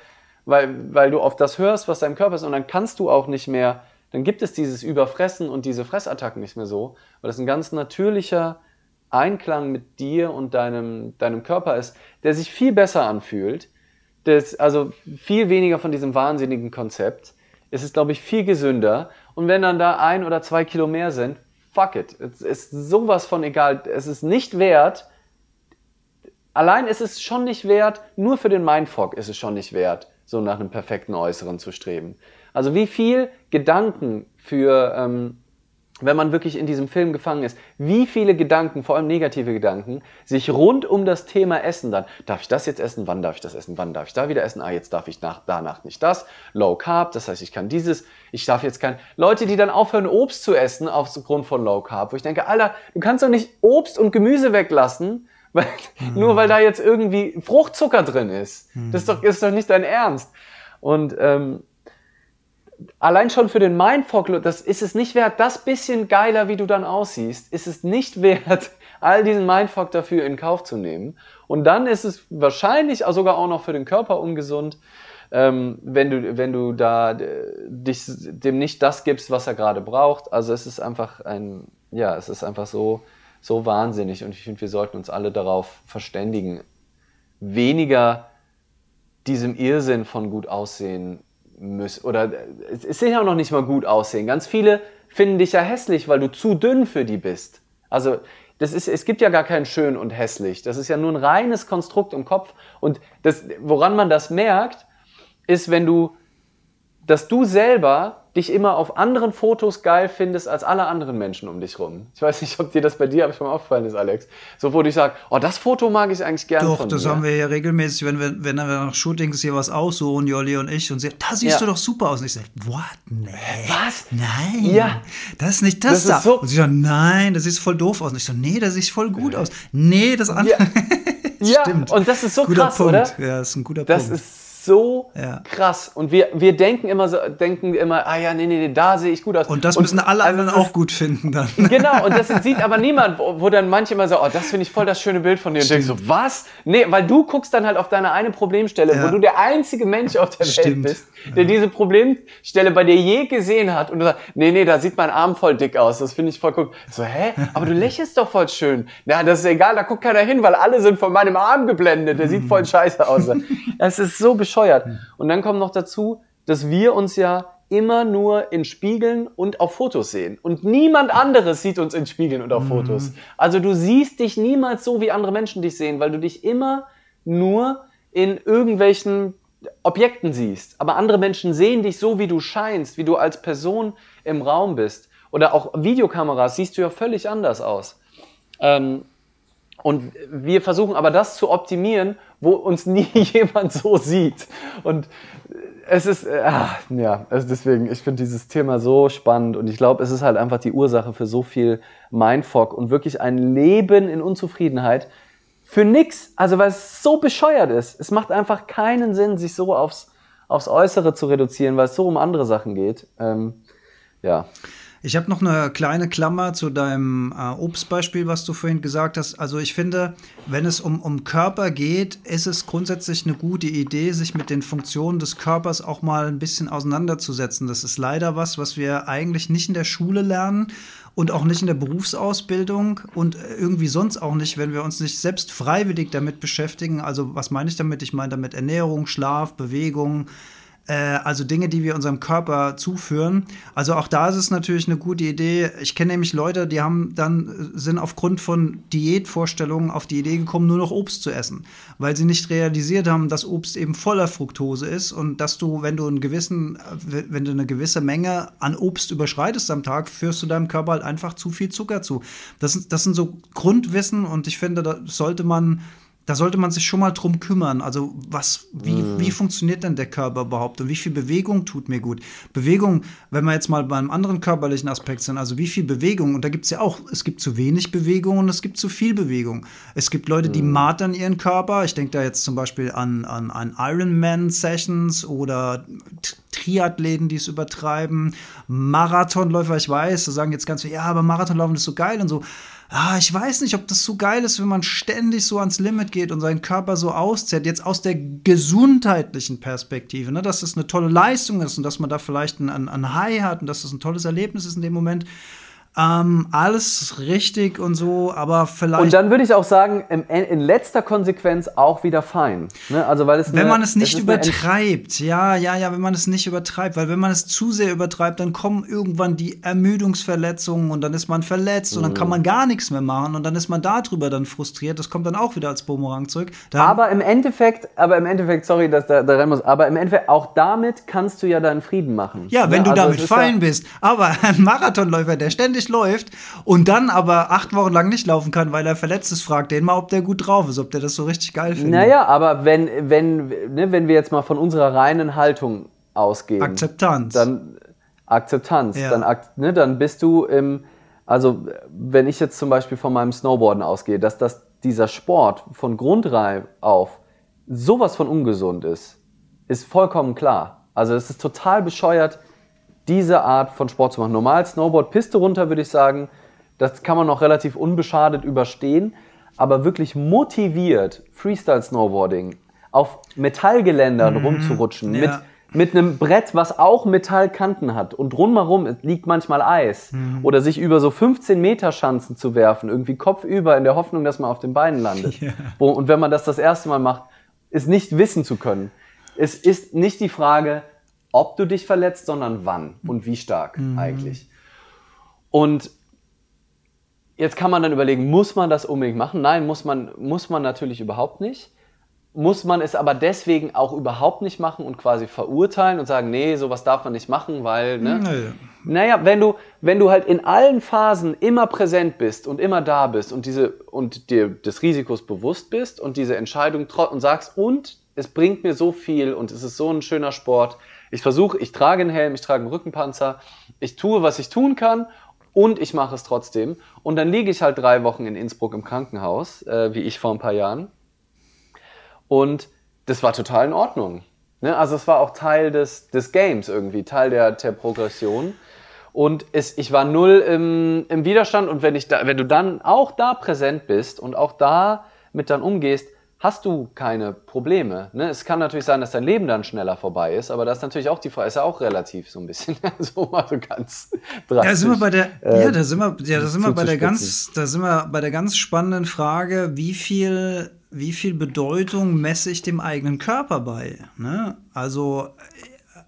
weil, weil du auf das hörst, was deinem Körper ist und dann kannst du auch nicht mehr, dann gibt es dieses Überfressen und diese Fressattacken nicht mehr so, weil das ein ganz natürlicher Einklang mit dir und deinem, deinem Körper ist, der sich viel besser anfühlt, das, also viel weniger von diesem wahnsinnigen Konzept. Es ist, glaube ich, viel gesünder. Und wenn dann da ein oder zwei Kilo mehr sind, fuck it. Es ist sowas von egal. Es ist nicht wert. Allein ist es schon nicht wert, nur für den Mindfuck ist es schon nicht wert, so nach einem perfekten Äußeren zu streben. Also wie viel Gedanken für, ähm, wenn man wirklich in diesem Film gefangen ist, wie viele Gedanken, vor allem negative Gedanken, sich rund um das Thema Essen dann, darf ich das jetzt essen, wann darf ich das essen, wann darf ich da wieder essen, ah, jetzt darf ich nach, danach nicht das, Low Carb, das heißt, ich kann dieses, ich darf jetzt kein, Leute, die dann aufhören, Obst zu essen aufgrund von Low Carb, wo ich denke, Alter, du kannst doch nicht Obst und Gemüse weglassen, weil, mhm. nur weil da jetzt irgendwie Fruchtzucker drin ist. Mhm. Das ist doch, ist doch nicht dein Ernst. Und ähm, allein schon für den Mindfuck, das ist es nicht wert, das bisschen geiler, wie du dann aussiehst, ist es nicht wert, all diesen Mindfuck dafür in Kauf zu nehmen. Und dann ist es wahrscheinlich sogar auch noch für den Körper ungesund, ähm, wenn du, wenn du da äh, dich, dem nicht das gibst, was er gerade braucht. Also es ist einfach ein, ja, es ist einfach so, so wahnsinnig und ich finde, wir sollten uns alle darauf verständigen, weniger diesem Irrsinn von gut aussehen müssen. Oder es ist auch noch nicht mal gut aussehen. Ganz viele finden dich ja hässlich, weil du zu dünn für die bist. Also das ist, es gibt ja gar kein schön und hässlich. Das ist ja nur ein reines Konstrukt im Kopf. Und das, woran man das merkt, ist, wenn du, dass du selber dich immer auf anderen Fotos geil findest als alle anderen Menschen um dich rum. Ich weiß nicht, ob dir das bei dir schon mal aufgefallen ist, Alex. So, wo du sagst, oh, das Foto mag ich eigentlich gerne. Doch, das mir. haben wir ja regelmäßig, wenn wir, wenn wir nach Shootings hier was aussuchen, Jolli und ich, und sie, da siehst ja. du doch super aus. Und ich sage, what? Nee. Was? Nein. Ja. Das ist nicht das, das da. So und sie sagt, nein, das sieht voll doof aus. Und ich so, nee, das sieht voll gut aus. Nee, das andere. Ja. Stimmt. und das ist so guter krass, Punkt. oder? Ja, das ist ein guter das Punkt. Das ist so ja. krass. Und wir, wir denken immer so, denken immer, ah ja, nee, nee, nee, da sehe ich gut aus. Und das müssen alle also, anderen auch gut finden dann. Genau, und das sieht aber niemand, wo, wo dann manche immer so, oh, das finde ich voll das schöne Bild von dir. Und denkst so, was? Nee, weil du guckst dann halt auf deine eine Problemstelle, ja. wo du der einzige Mensch auf der Stimmt. Welt bist, der ja. diese Problemstelle bei dir je gesehen hat. Und du sagst, nee, nee, da sieht mein Arm voll dick aus. Das finde ich voll cool. So, hä? Aber du lächelst doch voll schön. Ja, das ist egal, da guckt keiner hin, weil alle sind von meinem Arm geblendet. Der sieht voll scheiße aus. Das ist so bescheuert. Und dann kommt noch dazu, dass wir uns ja immer nur in Spiegeln und auf Fotos sehen. Und niemand anderes sieht uns in Spiegeln und auf mhm. Fotos. Also du siehst dich niemals so, wie andere Menschen dich sehen, weil du dich immer nur in irgendwelchen Objekten siehst. Aber andere Menschen sehen dich so, wie du scheinst, wie du als Person im Raum bist. Oder auch Videokameras siehst du ja völlig anders aus. Ähm, und wir versuchen aber das zu optimieren, wo uns nie jemand so sieht. Und es ist, äh, ja, also deswegen, ich finde dieses Thema so spannend und ich glaube, es ist halt einfach die Ursache für so viel Mindfuck und wirklich ein Leben in Unzufriedenheit für nix. Also, weil es so bescheuert ist. Es macht einfach keinen Sinn, sich so aufs, aufs Äußere zu reduzieren, weil es so um andere Sachen geht. Ähm, ja. Ich habe noch eine kleine Klammer zu deinem äh, Obstbeispiel, was du vorhin gesagt hast. Also ich finde, wenn es um, um Körper geht, ist es grundsätzlich eine gute Idee, sich mit den Funktionen des Körpers auch mal ein bisschen auseinanderzusetzen. Das ist leider was, was wir eigentlich nicht in der Schule lernen und auch nicht in der Berufsausbildung und irgendwie sonst auch nicht, wenn wir uns nicht selbst freiwillig damit beschäftigen. Also was meine ich damit? Ich meine damit Ernährung, Schlaf, Bewegung, äh, also Dinge, die wir unserem Körper zuführen. Also auch da ist es natürlich eine gute Idee. Ich kenne nämlich Leute, die haben dann sind aufgrund von Diätvorstellungen auf die Idee gekommen, nur noch Obst zu essen, weil sie nicht realisiert haben, dass Obst eben voller Fructose ist und dass du, wenn du einen gewissen, wenn du eine gewisse Menge an Obst überschreitest am Tag, führst du deinem Körper halt einfach zu viel Zucker zu. Das, das sind so Grundwissen und ich finde, da sollte man da sollte man sich schon mal drum kümmern. Also, was, wie, mm. wie funktioniert denn der Körper überhaupt und wie viel Bewegung tut mir gut? Bewegung, wenn wir jetzt mal beim anderen körperlichen Aspekt sind, also wie viel Bewegung, und da gibt es ja auch, es gibt zu wenig Bewegung und es gibt zu viel Bewegung. Es gibt Leute, die mm. martern ihren Körper. Ich denke da jetzt zum Beispiel an, an, an Ironman-Sessions oder Triathleten, die es übertreiben, Marathonläufer, ich weiß, da sagen jetzt ganz viele, ja, aber Marathonlaufen ist so geil und so ah, ich weiß nicht, ob das so geil ist, wenn man ständig so ans Limit geht und seinen Körper so auszehrt. Jetzt aus der gesundheitlichen Perspektive, ne, dass das eine tolle Leistung ist und dass man da vielleicht ein, ein High hat und dass das ein tolles Erlebnis ist in dem Moment. Ähm, alles richtig und so, aber vielleicht. Und dann würde ich auch sagen, in, in letzter Konsequenz auch wieder fein. Ne? Also weil es wenn eine, man es nicht es übertreibt, ja, ja, ja, wenn man es nicht übertreibt, weil wenn man es zu sehr übertreibt, dann kommen irgendwann die Ermüdungsverletzungen und dann ist man verletzt mhm. und dann kann man gar nichts mehr machen und dann ist man darüber dann frustriert. Das kommt dann auch wieder als Bumerang zurück. Dann aber im Endeffekt, aber im Endeffekt, sorry, dass da, da rein muss, aber im Endeffekt auch damit kannst du ja deinen Frieden machen. Ja, wenn ne? du also damit fein ja bist. Aber ein Marathonläufer, der ständig wirklich läuft und dann aber acht Wochen lang nicht laufen kann, weil er verletzt ist, fragt den mal, ob der gut drauf ist, ob der das so richtig geil findet. Naja, aber wenn, wenn, ne, wenn wir jetzt mal von unserer reinen Haltung ausgehen. Akzeptanz. Dann Akzeptanz. Ja. Dann, ne, dann bist du im, also wenn ich jetzt zum Beispiel von meinem Snowboarden ausgehe, dass das, dieser Sport von Grundreif auf sowas von ungesund ist, ist vollkommen klar. Also es ist total bescheuert, diese Art von Sport zu machen. Normal Snowboard, Piste runter, würde ich sagen, das kann man noch relativ unbeschadet überstehen. Aber wirklich motiviert Freestyle Snowboarding auf Metallgeländern mhm, rumzurutschen, ja. mit, mit einem Brett, was auch Metallkanten hat und rundherum liegt manchmal Eis. Mhm. Oder sich über so 15 Meter Schanzen zu werfen, irgendwie kopfüber in der Hoffnung, dass man auf den Beinen landet. Ja. Und wenn man das das erste Mal macht, ist nicht wissen zu können. Es ist nicht die Frage, ob du dich verletzt, sondern wann und wie stark mhm. eigentlich. Und jetzt kann man dann überlegen, muss man das unbedingt machen? Nein, muss man, muss man natürlich überhaupt nicht. Muss man es aber deswegen auch überhaupt nicht machen und quasi verurteilen und sagen, nee, sowas darf man nicht machen, weil, ne? Naja, naja wenn, du, wenn du halt in allen Phasen immer präsent bist und immer da bist und, diese, und dir des Risikos bewusst bist und diese Entscheidung und sagst, und es bringt mir so viel und es ist so ein schöner Sport, ich versuche, ich trage einen Helm, ich trage einen Rückenpanzer, ich tue, was ich tun kann und ich mache es trotzdem. Und dann liege ich halt drei Wochen in Innsbruck im Krankenhaus, äh, wie ich vor ein paar Jahren. Und das war total in Ordnung. Ne? Also es war auch Teil des, des Games irgendwie, Teil der, der Progression. Und es, ich war null im, im Widerstand. Und wenn, ich da, wenn du dann auch da präsent bist und auch da mit dann umgehst, hast du keine Probleme. Ne? Es kann natürlich sein, dass dein Leben dann schneller vorbei ist, aber das ist natürlich auch die Frage, ist ja auch relativ so ein bisschen, so mal so ganz drastisch. Da sind wir bei der, äh, ja, da sind wir, ja, da sind wir bei der ganz, da sind wir bei der ganz spannenden Frage, wie viel, wie viel Bedeutung messe ich dem eigenen Körper bei? Ne? Also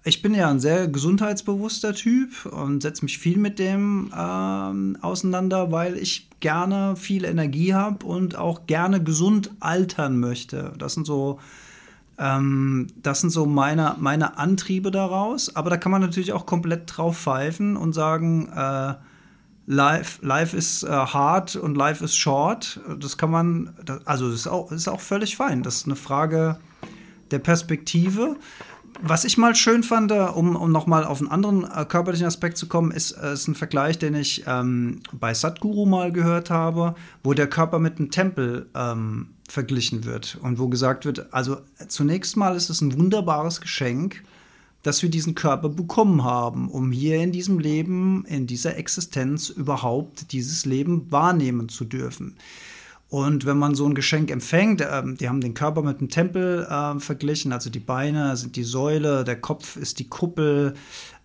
ich bin ja ein sehr gesundheitsbewusster Typ und setze mich viel mit dem ähm, auseinander, weil ich gerne viel Energie habe und auch gerne gesund altern möchte. Das sind so, ähm, das sind so meine, meine Antriebe daraus. Aber da kann man natürlich auch komplett drauf pfeifen und sagen, äh, Life, life ist äh, hard und life ist short. Das kann man, also das ist auch, das ist auch völlig fein. Das ist eine Frage der Perspektive was ich mal schön fand, äh, um, um nochmal auf einen anderen äh, körperlichen Aspekt zu kommen, ist, äh, ist ein Vergleich, den ich ähm, bei Sadhguru mal gehört habe, wo der Körper mit einem Tempel ähm, verglichen wird und wo gesagt wird, also zunächst mal ist es ein wunderbares Geschenk, dass wir diesen Körper bekommen haben, um hier in diesem Leben, in dieser Existenz überhaupt dieses Leben wahrnehmen zu dürfen. Und wenn man so ein Geschenk empfängt, äh, die haben den Körper mit einem Tempel äh, verglichen, also die Beine sind die Säule, der Kopf ist die Kuppel.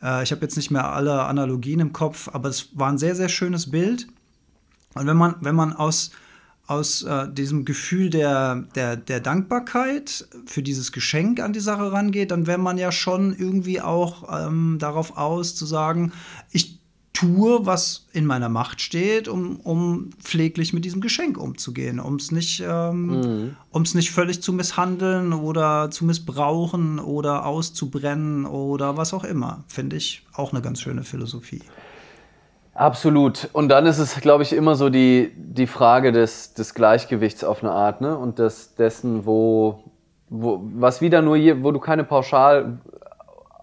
Äh, ich habe jetzt nicht mehr alle Analogien im Kopf, aber es war ein sehr, sehr schönes Bild. Und wenn man, wenn man aus, aus äh, diesem Gefühl der, der, der Dankbarkeit für dieses Geschenk an die Sache rangeht, dann wäre man ja schon irgendwie auch ähm, darauf aus zu sagen, ich tue, was in meiner Macht steht, um, um pfleglich mit diesem Geschenk umzugehen, um es nicht, ähm, mhm. nicht völlig zu misshandeln oder zu missbrauchen oder auszubrennen oder was auch immer. Finde ich auch eine ganz schöne Philosophie. Absolut. Und dann ist es, glaube ich, immer so die, die Frage des, des Gleichgewichts auf eine Art, ne? Und des, dessen, wo, wo, was wieder nur hier, wo du keine pauschal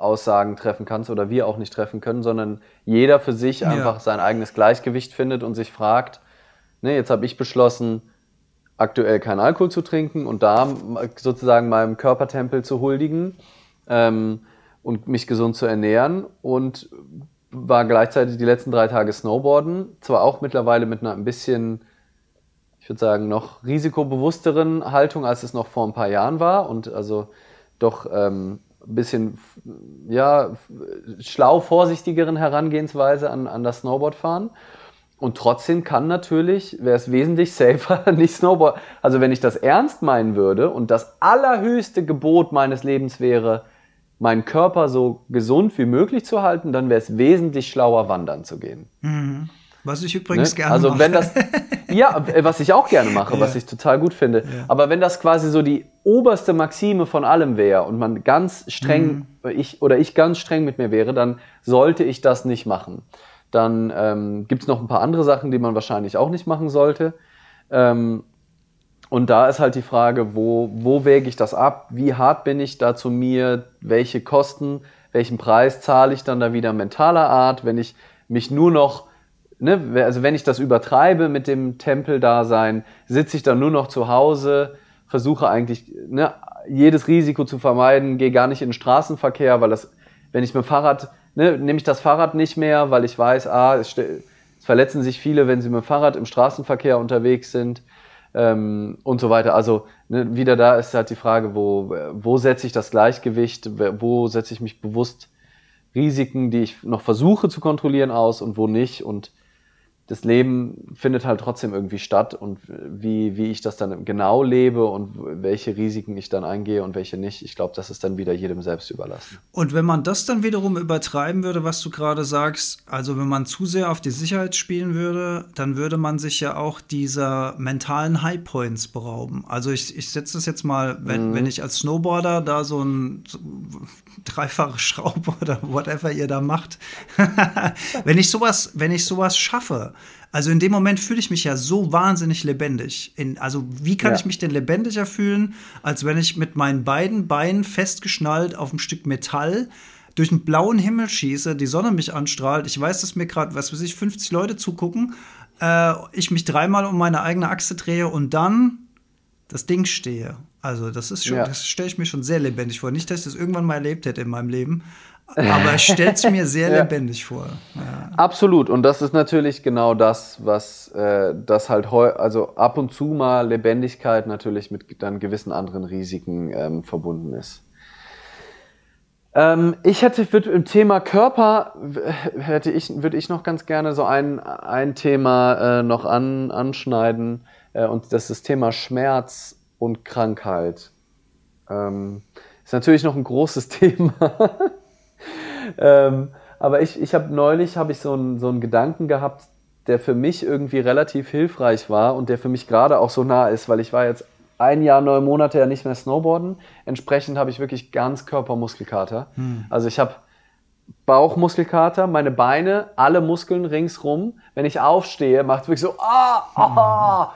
Aussagen treffen kannst oder wir auch nicht treffen können, sondern jeder für sich ja. einfach sein eigenes Gleichgewicht findet und sich fragt, ne, jetzt habe ich beschlossen, aktuell keinen Alkohol zu trinken und da sozusagen meinem Körpertempel zu huldigen ähm, und mich gesund zu ernähren und war gleichzeitig die letzten drei Tage Snowboarden, zwar auch mittlerweile mit einer ein bisschen, ich würde sagen, noch risikobewussteren Haltung, als es noch vor ein paar Jahren war und also doch ähm, ein bisschen ja, schlau vorsichtigeren Herangehensweise an, an das Snowboardfahren. Und trotzdem kann natürlich, wäre es wesentlich safer, nicht Snowboard. Also wenn ich das ernst meinen würde und das allerhöchste Gebot meines Lebens wäre, meinen Körper so gesund wie möglich zu halten, dann wäre es wesentlich schlauer, wandern zu gehen. Mhm. Was ich übrigens ne? gerne also mache. Wenn das, ja, äh, was ich auch gerne mache, ja. was ich total gut finde. Ja. Aber wenn das quasi so die oberste Maxime von allem wäre und man ganz streng, mhm. ich oder ich ganz streng mit mir wäre, dann sollte ich das nicht machen. Dann ähm, gibt es noch ein paar andere Sachen, die man wahrscheinlich auch nicht machen sollte. Ähm, und da ist halt die Frage, wo, wo wäge ich das ab? Wie hart bin ich da zu mir? Welche Kosten, welchen Preis zahle ich dann da wieder mentaler Art, wenn ich mich nur noch, ne, also wenn ich das übertreibe mit dem Tempeldasein, sitze ich dann nur noch zu Hause, versuche eigentlich ne, jedes Risiko zu vermeiden, gehe gar nicht in den Straßenverkehr, weil das, wenn ich mit dem Fahrrad, ne, nehme ich das Fahrrad nicht mehr, weil ich weiß, ah, es, es verletzen sich viele, wenn sie mit dem Fahrrad im Straßenverkehr unterwegs sind ähm, und so weiter. Also ne, wieder da ist halt die Frage, wo, wo setze ich das Gleichgewicht, wo setze ich mich bewusst Risiken, die ich noch versuche zu kontrollieren aus und wo nicht und das Leben findet halt trotzdem irgendwie statt und wie, wie ich das dann genau lebe und welche Risiken ich dann eingehe und welche nicht, ich glaube, das ist dann wieder jedem selbst überlassen. Und wenn man das dann wiederum übertreiben würde, was du gerade sagst, also wenn man zu sehr auf die Sicherheit spielen würde, dann würde man sich ja auch dieser mentalen Highpoints berauben. Also ich, ich setze das jetzt mal, wenn, mhm. wenn ich als Snowboarder da so ein dreifache Schraube oder whatever ihr da macht, wenn ich sowas, wenn ich sowas schaffe, also in dem Moment fühle ich mich ja so wahnsinnig lebendig. In, also wie kann ja. ich mich denn lebendiger fühlen, als wenn ich mit meinen beiden Beinen festgeschnallt auf ein Stück Metall durch einen blauen Himmel schieße, die Sonne mich anstrahlt, ich weiß, dass mir gerade, was weiß ich, 50 Leute zugucken, äh, ich mich dreimal um meine eigene Achse drehe und dann das Ding stehe. Also das ist schon, ja. das stelle ich mir schon sehr lebendig vor. Nicht, dass ich das irgendwann mal erlebt hätte in meinem Leben, aber ich stelle es mir sehr ja. lebendig vor. Ja. Absolut. Und das ist natürlich genau das, was äh, das halt also ab und zu mal Lebendigkeit natürlich mit dann gewissen anderen Risiken ähm, verbunden ist. Ähm, ich hätte im Thema Körper hätte ich, würde ich noch ganz gerne so ein, ein Thema äh, noch an, anschneiden. Äh, und das ist das Thema Schmerz und Krankheit. Ähm, ist natürlich noch ein großes Thema ähm, aber ich, ich habe neulich hab ich so einen so einen Gedanken gehabt, der für mich irgendwie relativ hilfreich war und der für mich gerade auch so nah ist, weil ich war jetzt ein Jahr, neun Monate ja nicht mehr Snowboarden. Entsprechend habe ich wirklich ganz Körpermuskelkater. Hm. Also ich habe Bauchmuskelkater, meine Beine, alle Muskeln ringsrum. Wenn ich aufstehe, macht es wirklich so ah, ah.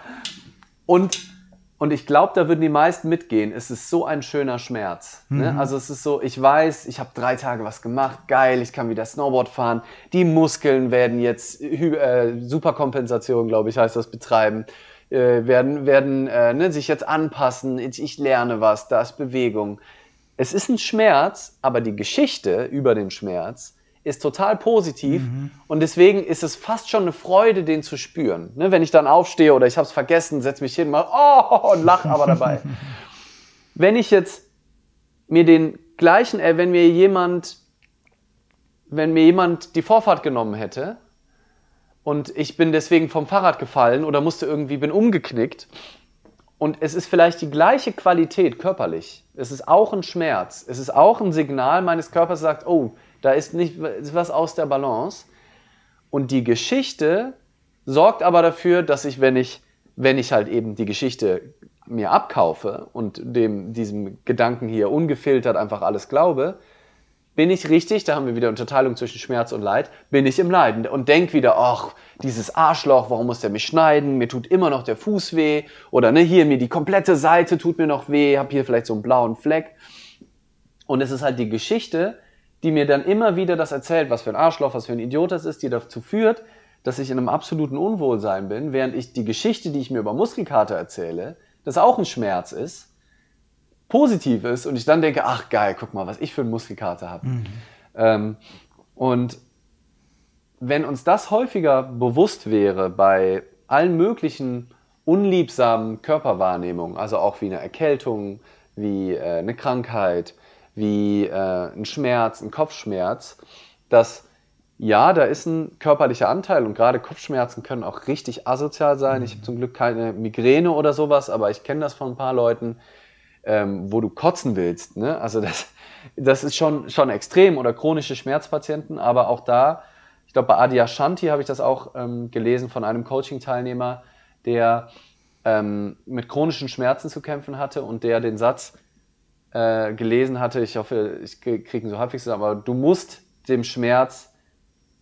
Und und ich glaube, da würden die meisten mitgehen. Es ist so ein schöner Schmerz. Ne? Mhm. Also es ist so, ich weiß, ich habe drei Tage was gemacht, geil, ich kann wieder Snowboard fahren. Die Muskeln werden jetzt äh, Superkompensation, glaube ich, heißt das, betreiben. Äh, werden werden äh, ne, sich jetzt anpassen. Ich, ich lerne was, da ist Bewegung. Es ist ein Schmerz, aber die Geschichte über den Schmerz ist total positiv mhm. und deswegen ist es fast schon eine Freude, den zu spüren. Ne, wenn ich dann aufstehe oder ich habe es vergessen, setze mich hin, mal oh und lache aber dabei. wenn ich jetzt mir den gleichen, äh, wenn mir jemand, wenn mir jemand die Vorfahrt genommen hätte und ich bin deswegen vom Fahrrad gefallen oder musste irgendwie bin umgeknickt und es ist vielleicht die gleiche Qualität körperlich. Es ist auch ein Schmerz. Es ist auch ein Signal meines Körpers, sagt, oh, da ist nicht ist was aus der Balance. Und die Geschichte sorgt aber dafür, dass ich, wenn ich, wenn ich halt eben die Geschichte mir abkaufe und dem, diesem Gedanken hier ungefiltert einfach alles glaube, bin ich richtig, da haben wir wieder Unterteilung zwischen Schmerz und Leid, bin ich im Leiden und denk wieder, ach, dieses Arschloch, warum muss der mich schneiden? Mir tut immer noch der Fuß weh. Oder ne, hier mir die komplette Seite tut mir noch weh, hab hier vielleicht so einen blauen Fleck. Und es ist halt die Geschichte, die mir dann immer wieder das erzählt, was für ein Arschloch, was für ein Idiot das ist, die dazu führt, dass ich in einem absoluten Unwohlsein bin, während ich die Geschichte, die ich mir über Muskelkater erzähle, das auch ein Schmerz ist, positiv ist und ich dann denke, ach geil, guck mal, was ich für einen Muskelkater habe. Mhm. Ähm, und wenn uns das häufiger bewusst wäre bei allen möglichen unliebsamen Körperwahrnehmungen, also auch wie eine Erkältung, wie äh, eine Krankheit, wie äh, ein Schmerz, ein Kopfschmerz, dass ja, da ist ein körperlicher Anteil und gerade Kopfschmerzen können auch richtig asozial sein. Ich habe zum Glück keine Migräne oder sowas, aber ich kenne das von ein paar Leuten, ähm, wo du kotzen willst. Ne? Also das, das ist schon, schon extrem oder chronische Schmerzpatienten, aber auch da, ich glaube bei Adi Ashanti habe ich das auch ähm, gelesen von einem Coaching-Teilnehmer, der ähm, mit chronischen Schmerzen zu kämpfen hatte und der den Satz äh, gelesen hatte, ich hoffe, ich kriege ihn so halbwegs, aber du musst dem Schmerz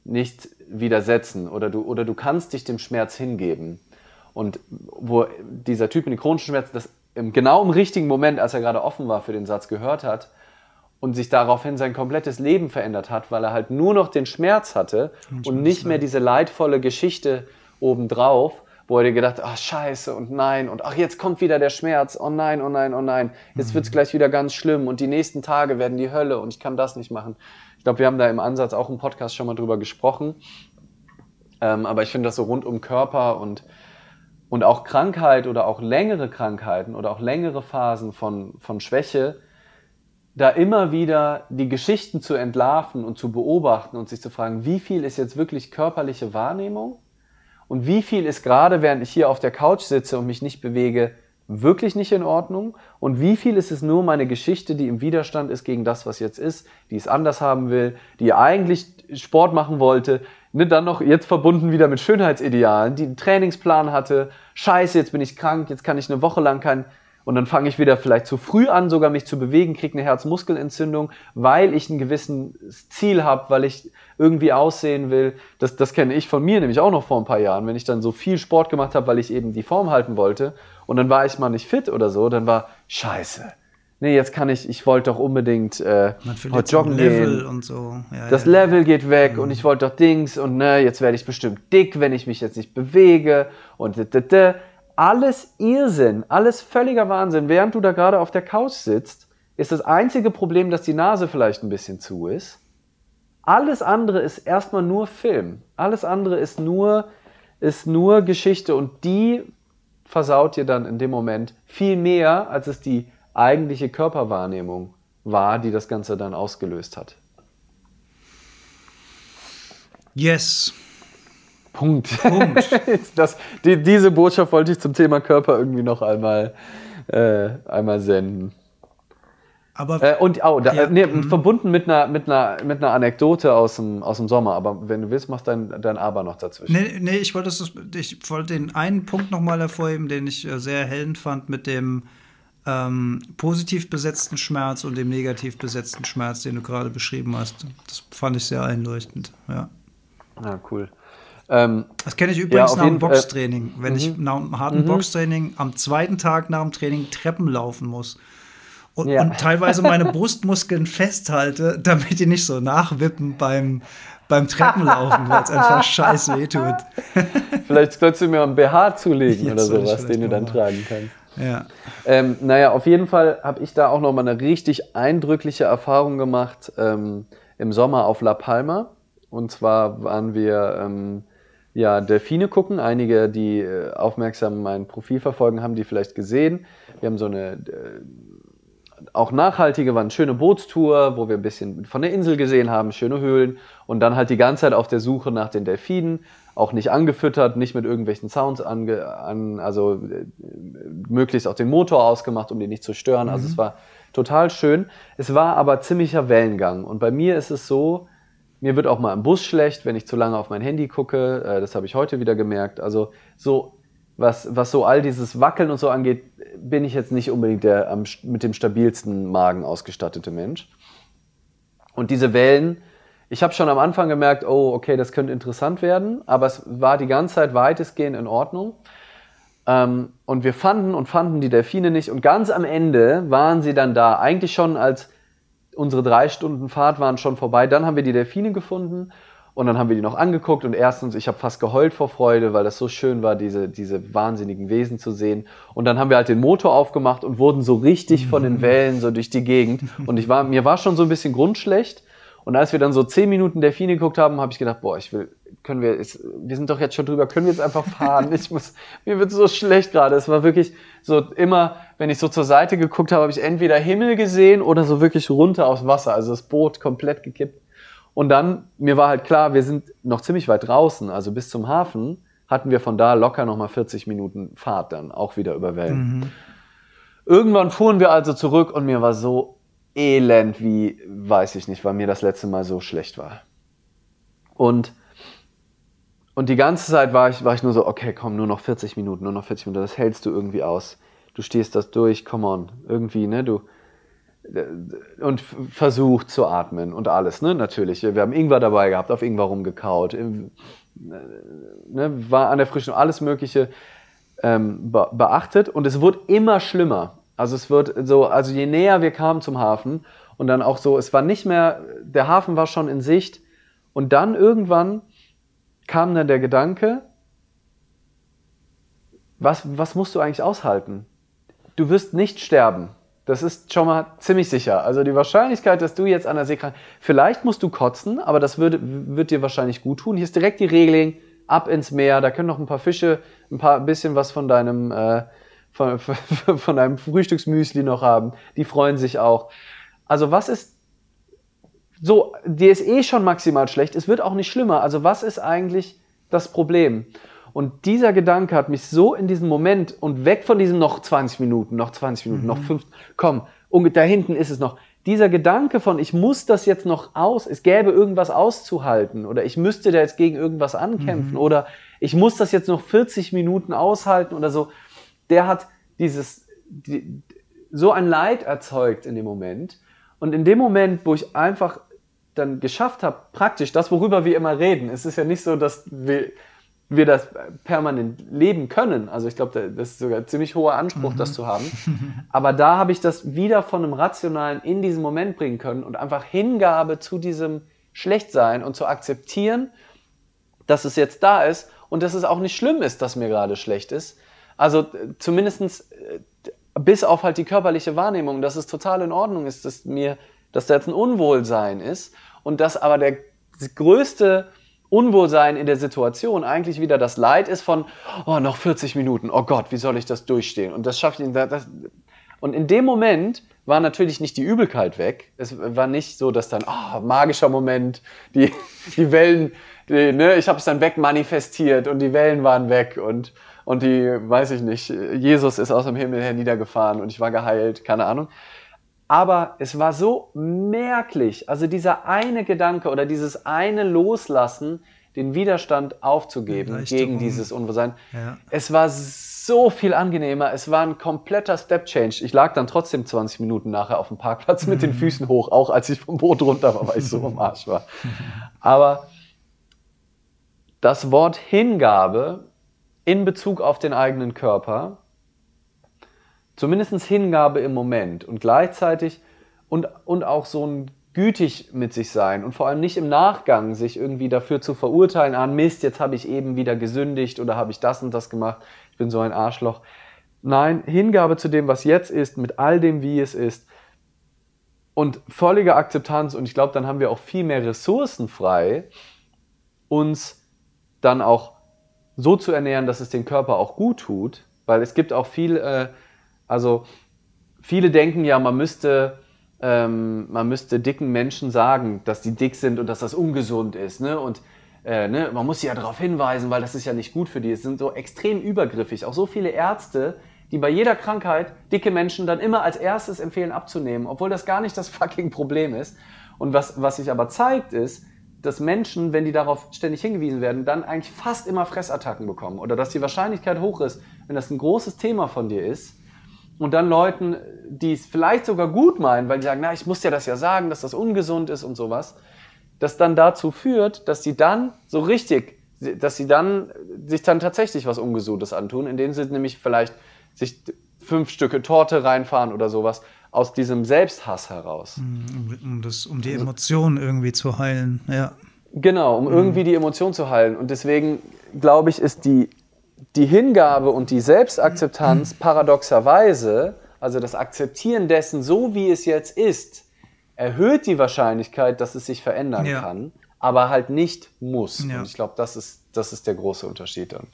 nicht widersetzen oder du, oder du kannst dich dem Schmerz hingeben. Und wo dieser Typ mit den chronischen Schmerzen das im, genau im richtigen Moment, als er gerade offen war für den Satz, gehört hat und sich daraufhin sein komplettes Leben verändert hat, weil er halt nur noch den Schmerz hatte und, und nicht mehr diese leidvolle Geschichte obendrauf, wo er dir gedacht, ach scheiße und nein und ach jetzt kommt wieder der Schmerz, oh nein, oh nein, oh nein, jetzt mhm. wird's gleich wieder ganz schlimm und die nächsten Tage werden die Hölle und ich kann das nicht machen. Ich glaube, wir haben da im Ansatz auch im Podcast schon mal drüber gesprochen, ähm, aber ich finde das so rund um Körper und und auch Krankheit oder auch längere Krankheiten oder auch längere Phasen von, von Schwäche, da immer wieder die Geschichten zu entlarven und zu beobachten und sich zu fragen, wie viel ist jetzt wirklich körperliche Wahrnehmung? Und wie viel ist gerade, während ich hier auf der Couch sitze und mich nicht bewege, wirklich nicht in Ordnung? Und wie viel ist es nur meine Geschichte, die im Widerstand ist gegen das, was jetzt ist, die es anders haben will, die eigentlich Sport machen wollte, ne, dann noch jetzt verbunden wieder mit Schönheitsidealen, die einen Trainingsplan hatte, scheiße, jetzt bin ich krank, jetzt kann ich eine Woche lang kein, und dann fange ich wieder vielleicht zu früh an, sogar mich zu bewegen, kriege eine Herzmuskelentzündung, weil ich ein gewisses Ziel habe, weil ich irgendwie aussehen will. Das, das kenne ich von mir nämlich auch noch vor ein paar Jahren. Wenn ich dann so viel Sport gemacht habe, weil ich eben die Form halten wollte und dann war ich mal nicht fit oder so, dann war scheiße nee, jetzt kann ich, ich wollte doch unbedingt äh, heute joggen Level gehen. und so. Ja, das ja, Level ja. geht weg und ich wollte doch Dings und ne, jetzt werde ich bestimmt dick, wenn ich mich jetzt nicht bewege und d -d -d. alles Irrsinn, alles völliger Wahnsinn. Während du da gerade auf der Couch sitzt, ist das einzige Problem, dass die Nase vielleicht ein bisschen zu ist. Alles andere ist erstmal nur Film. Alles andere ist nur, ist nur Geschichte und die versaut dir dann in dem Moment viel mehr, als es die eigentliche Körperwahrnehmung war, die das Ganze dann ausgelöst hat. Yes. Punkt. Punkt. das, die, diese Botschaft wollte ich zum Thema Körper irgendwie noch einmal, äh, einmal senden. Aber, äh, und oh, da, ja, nee, mhm. verbunden mit einer, mit, einer, mit einer Anekdote aus dem, aus dem Sommer. Aber wenn du willst, machst dein, dein Aber noch dazwischen. Nee, nee ich, wollte ich wollte den einen Punkt noch mal hervorheben, den ich äh, sehr erhellend fand mit dem ähm, positiv besetzten Schmerz und dem negativ besetzten Schmerz, den du gerade beschrieben hast. Das fand ich sehr einleuchtend, ja. Ah, cool. Ähm, das kenne ich übrigens ja, nach dem Boxtraining. Äh, wenn ich mhm. nach einem harten mhm. Boxtraining am zweiten Tag nach dem Training Treppen laufen muss und, ja. und teilweise meine Brustmuskeln festhalte, damit die nicht so nachwippen beim, beim Treppenlaufen, weil es einfach scheiße wehtut. Vielleicht sollst du mir einen BH zulegen Jetzt oder sowas, den du dann tragen kannst. Ja. Ähm, naja, auf jeden Fall habe ich da auch noch mal eine richtig eindrückliche Erfahrung gemacht ähm, im Sommer auf La Palma. Und zwar waren wir ähm, ja Delfine gucken. Einige, die äh, aufmerksam mein Profil verfolgen, haben die vielleicht gesehen. Wir haben so eine äh, auch nachhaltige, war schöne Bootstour, wo wir ein bisschen von der Insel gesehen haben, schöne Höhlen und dann halt die ganze Zeit auf der Suche nach den Delfinen, auch nicht angefüttert, nicht mit irgendwelchen Sounds ange, an, also äh, möglichst auch den Motor ausgemacht, um den nicht zu stören. Also mhm. es war total schön. Es war aber ziemlicher Wellengang und bei mir ist es so, mir wird auch mal im Bus schlecht, wenn ich zu lange auf mein Handy gucke. Äh, das habe ich heute wieder gemerkt. Also so was, was so all dieses Wackeln und so angeht, bin ich jetzt nicht unbedingt der am, mit dem stabilsten Magen ausgestattete Mensch. Und diese Wellen, ich habe schon am Anfang gemerkt, oh, okay, das könnte interessant werden, aber es war die ganze Zeit weitestgehend in Ordnung. Ähm, und wir fanden und fanden die Delfine nicht. Und ganz am Ende waren sie dann da. Eigentlich schon als unsere drei Stunden Fahrt waren schon vorbei. Dann haben wir die Delfine gefunden und dann haben wir die noch angeguckt und erstens, ich habe fast geheult vor Freude, weil das so schön war, diese, diese wahnsinnigen Wesen zu sehen. Und dann haben wir halt den Motor aufgemacht und wurden so richtig von den Wellen so durch die Gegend. Und ich war, mir war schon so ein bisschen grundschlecht. Und als wir dann so zehn Minuten Delfine geguckt haben, habe ich gedacht, boah, ich will, können wir, ist, wir sind doch jetzt schon drüber, können wir jetzt einfach fahren? Ich muss, mir wird so schlecht gerade. Es war wirklich so immer, wenn ich so zur Seite geguckt habe, habe ich entweder Himmel gesehen oder so wirklich runter aufs Wasser. Also das Boot komplett gekippt. Und dann, mir war halt klar, wir sind noch ziemlich weit draußen, also bis zum Hafen hatten wir von da locker nochmal 40 Minuten Fahrt dann, auch wieder über Wellen. Mhm. Irgendwann fuhren wir also zurück und mir war so elend, wie, weiß ich nicht, weil mir das letzte Mal so schlecht war. Und, und die ganze Zeit war ich, war ich nur so, okay, komm, nur noch 40 Minuten, nur noch 40 Minuten, das hältst du irgendwie aus. Du stehst das durch, come on, irgendwie, ne, du, und versucht zu atmen und alles, ne? Natürlich. Wir haben Ingwer dabei gehabt, auf Ingwer rumgekaut, ne? war an der frischen, alles Mögliche ähm, be beachtet und es wird immer schlimmer. Also es wird so, also je näher wir kamen zum Hafen und dann auch so, es war nicht mehr, der Hafen war schon in Sicht und dann irgendwann kam dann der Gedanke, was, was musst du eigentlich aushalten? Du wirst nicht sterben. Das ist schon mal ziemlich sicher. Also die Wahrscheinlichkeit, dass du jetzt an der Seekrank, vielleicht musst du kotzen, aber das würde, wird dir wahrscheinlich gut tun. Hier ist direkt die Regeling, ab ins Meer, da können noch ein paar Fische, ein paar ein bisschen was von deinem, äh, von, von deinem Frühstücksmüsli noch haben. Die freuen sich auch. Also was ist so, dir ist eh schon maximal schlecht, es wird auch nicht schlimmer. Also was ist eigentlich das Problem? Und dieser Gedanke hat mich so in diesem Moment und weg von diesem noch 20 Minuten, noch 20 Minuten, mhm. noch 5, komm, und da hinten ist es noch. Dieser Gedanke von, ich muss das jetzt noch aus, es gäbe irgendwas auszuhalten oder ich müsste da jetzt gegen irgendwas ankämpfen mhm. oder ich muss das jetzt noch 40 Minuten aushalten oder so, der hat dieses, die, so ein Leid erzeugt in dem Moment. Und in dem Moment, wo ich einfach dann geschafft habe, praktisch das, worüber wir immer reden, es ist ja nicht so, dass wir wir das permanent leben können. Also ich glaube, das ist sogar ein ziemlich hoher Anspruch, mhm. das zu haben. Aber da habe ich das wieder von einem Rationalen in diesen Moment bringen können und einfach Hingabe zu diesem Schlechtsein und zu akzeptieren, dass es jetzt da ist und dass es auch nicht schlimm ist, dass mir gerade schlecht ist. Also zumindestens äh, bis auf halt die körperliche Wahrnehmung, dass es total in Ordnung ist, dass mir, dass da jetzt ein Unwohlsein ist und dass aber der größte Unwohlsein in der Situation eigentlich wieder das Leid ist von, oh, noch 40 Minuten, oh Gott, wie soll ich das durchstehen? Und das schafft ihn, das, und in dem Moment war natürlich nicht die Übelkeit weg. Es war nicht so, dass dann, oh, magischer Moment, die, die Wellen, die, ne, ich habe es dann wegmanifestiert und die Wellen waren weg und, und die, weiß ich nicht, Jesus ist aus dem Himmel herniedergefahren und ich war geheilt, keine Ahnung. Aber es war so merklich, also dieser eine Gedanke oder dieses eine Loslassen, den Widerstand aufzugeben gegen dieses Unwohlsein. Ja. Es war so viel angenehmer. Es war ein kompletter Step Change. Ich lag dann trotzdem 20 Minuten nachher auf dem Parkplatz mit den mhm. Füßen hoch, auch als ich vom Boot runter war, weil ich so am Arsch war. Aber das Wort Hingabe in Bezug auf den eigenen Körper zumindest Hingabe im Moment und gleichzeitig und, und auch so ein gütig mit sich sein und vor allem nicht im Nachgang sich irgendwie dafür zu verurteilen, ah Mist, jetzt habe ich eben wieder gesündigt oder habe ich das und das gemacht, ich bin so ein Arschloch. Nein, Hingabe zu dem, was jetzt ist, mit all dem, wie es ist und völlige Akzeptanz und ich glaube, dann haben wir auch viel mehr Ressourcen frei, uns dann auch so zu ernähren, dass es den Körper auch gut tut, weil es gibt auch viel äh, also viele denken ja, man müsste, ähm, man müsste dicken Menschen sagen, dass die dick sind und dass das ungesund ist. Ne? Und äh, ne, man muss sie ja darauf hinweisen, weil das ist ja nicht gut für die. Es sind so extrem übergriffig. Auch so viele Ärzte, die bei jeder Krankheit dicke Menschen dann immer als erstes empfehlen abzunehmen, obwohl das gar nicht das fucking Problem ist. Und was, was sich aber zeigt, ist, dass Menschen, wenn die darauf ständig hingewiesen werden, dann eigentlich fast immer Fressattacken bekommen. Oder dass die Wahrscheinlichkeit hoch ist, wenn das ein großes Thema von dir ist, und dann Leuten, die es vielleicht sogar gut meinen, weil die sagen, na, ich muss ja das ja sagen, dass das ungesund ist und sowas, das dann dazu führt, dass sie dann so richtig, dass sie dann sich dann tatsächlich was Ungesundes antun, indem sie nämlich vielleicht sich fünf Stücke Torte reinfahren oder sowas aus diesem Selbsthass heraus. Um, um, das, um die Emotionen irgendwie zu heilen, ja. Genau, um mhm. irgendwie die Emotion zu heilen. Und deswegen glaube ich, ist die die Hingabe und die Selbstakzeptanz paradoxerweise, also das Akzeptieren dessen, so wie es jetzt ist, erhöht die Wahrscheinlichkeit, dass es sich verändern ja. kann, aber halt nicht muss. Ja. Und ich glaube, das ist, das ist der große Unterschied dann.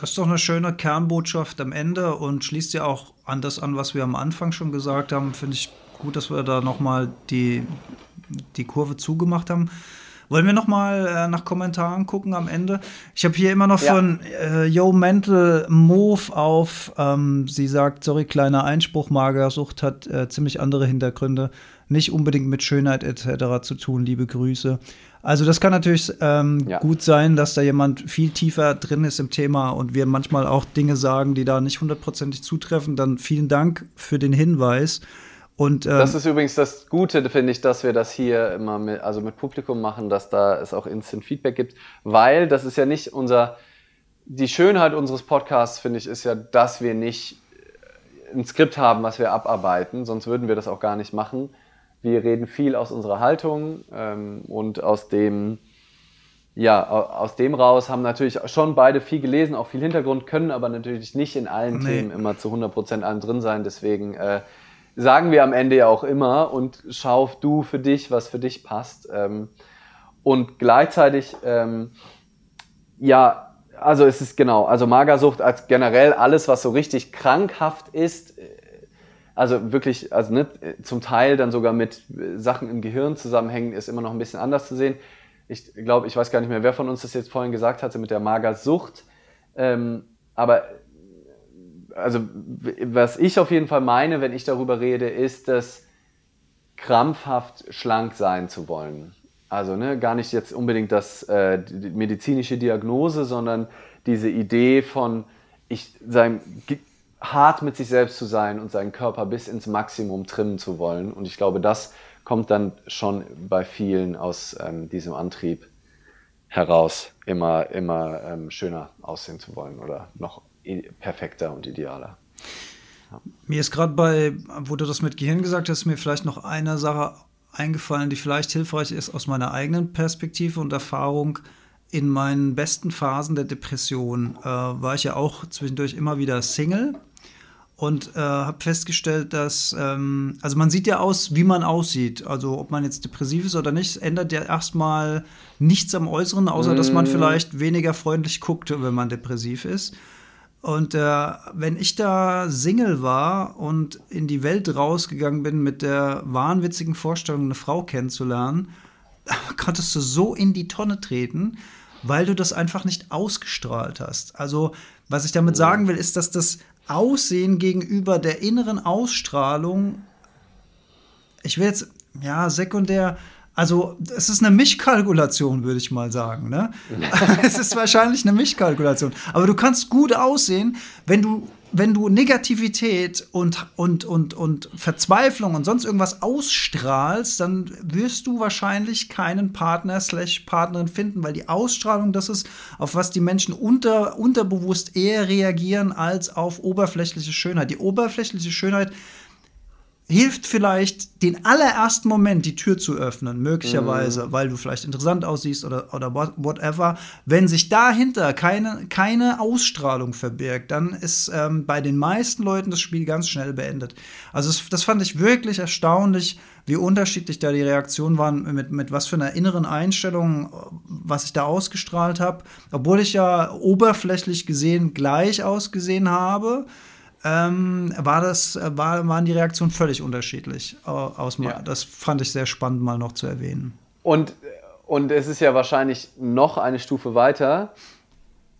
Das ist doch eine schöne Kernbotschaft am Ende und schließt ja auch an das an, was wir am Anfang schon gesagt haben. Finde ich gut, dass wir da nochmal die, die Kurve zugemacht haben. Wollen wir noch mal äh, nach Kommentaren gucken am Ende? Ich habe hier immer noch ja. von äh, Yo Mental Move auf. Ähm, sie sagt, sorry, kleiner Einspruch, Magersucht hat äh, ziemlich andere Hintergründe. Nicht unbedingt mit Schönheit etc. zu tun. Liebe Grüße. Also das kann natürlich ähm, ja. gut sein, dass da jemand viel tiefer drin ist im Thema und wir manchmal auch Dinge sagen, die da nicht hundertprozentig zutreffen. Dann vielen Dank für den Hinweis. Und, ähm, das ist übrigens das Gute, finde ich, dass wir das hier immer mit, also mit Publikum machen, dass da es auch Instant Feedback gibt, weil das ist ja nicht unser, die Schönheit unseres Podcasts, finde ich, ist ja, dass wir nicht ein Skript haben, was wir abarbeiten, sonst würden wir das auch gar nicht machen. Wir reden viel aus unserer Haltung ähm, und aus dem, ja, aus dem raus haben natürlich schon beide viel gelesen, auch viel Hintergrund, können aber natürlich nicht in allen nee. Themen immer zu 100% allem drin sein. Deswegen äh, sagen wir am Ende ja auch immer und schau du für dich, was für dich passt. Ähm, und gleichzeitig, ähm, ja, also es ist genau, also Magersucht als generell alles, was so richtig krankhaft ist, also wirklich, also ne, zum Teil dann sogar mit Sachen im Gehirn zusammenhängen, ist immer noch ein bisschen anders zu sehen ich glaube, ich weiß gar nicht mehr, wer von uns das jetzt vorhin gesagt hatte mit der Magersucht. Ähm, aber also was ich auf jeden Fall meine, wenn ich darüber rede, ist, dass krampfhaft schlank sein zu wollen. Also ne, gar nicht jetzt unbedingt das äh, medizinische Diagnose, sondern diese Idee von ich sein hart mit sich selbst zu sein und seinen Körper bis ins Maximum trimmen zu wollen. Und ich glaube, das kommt dann schon bei vielen aus ähm, diesem Antrieb heraus, immer, immer ähm, schöner aussehen zu wollen oder noch perfekter und idealer. Ja. Mir ist gerade bei, wo du das mit Gehirn gesagt hast, mir vielleicht noch eine Sache eingefallen, die vielleicht hilfreich ist aus meiner eigenen Perspektive und Erfahrung. In meinen besten Phasen der Depression äh, war ich ja auch zwischendurch immer wieder Single und äh, habe festgestellt, dass, ähm, also man sieht ja aus, wie man aussieht. Also ob man jetzt depressiv ist oder nicht, ändert ja erstmal nichts am Äußeren, außer mm. dass man mm. vielleicht weniger freundlich guckt, wenn man depressiv ist. Und äh, wenn ich da Single war und in die Welt rausgegangen bin mit der wahnwitzigen Vorstellung, eine Frau kennenzulernen, konntest du so in die Tonne treten, weil du das einfach nicht ausgestrahlt hast. Also, was ich damit sagen will, ist, dass das Aussehen gegenüber der inneren Ausstrahlung, ich will jetzt, ja, sekundär, also es ist eine Mischkalkulation, würde ich mal sagen. Ne? es ist wahrscheinlich eine Mischkalkulation. Aber du kannst gut aussehen, wenn du wenn du Negativität und, und, und, und Verzweiflung und sonst irgendwas ausstrahlst, dann wirst du wahrscheinlich keinen Partner slash Partnerin finden, weil die Ausstrahlung das ist, auf was die Menschen unter, unterbewusst eher reagieren als auf oberflächliche Schönheit. Die oberflächliche Schönheit hilft vielleicht den allerersten Moment die Tür zu öffnen, möglicherweise, mhm. weil du vielleicht interessant aussiehst oder, oder whatever. Wenn sich dahinter keine, keine Ausstrahlung verbirgt, dann ist ähm, bei den meisten Leuten das Spiel ganz schnell beendet. Also das, das fand ich wirklich erstaunlich, wie unterschiedlich da die Reaktionen waren, mit, mit was für einer inneren Einstellung, was ich da ausgestrahlt habe. Obwohl ich ja oberflächlich gesehen gleich ausgesehen habe ähm, war das, war, waren die Reaktionen völlig unterschiedlich. Aus, ja. Das fand ich sehr spannend, mal noch zu erwähnen. Und, und es ist ja wahrscheinlich noch eine Stufe weiter,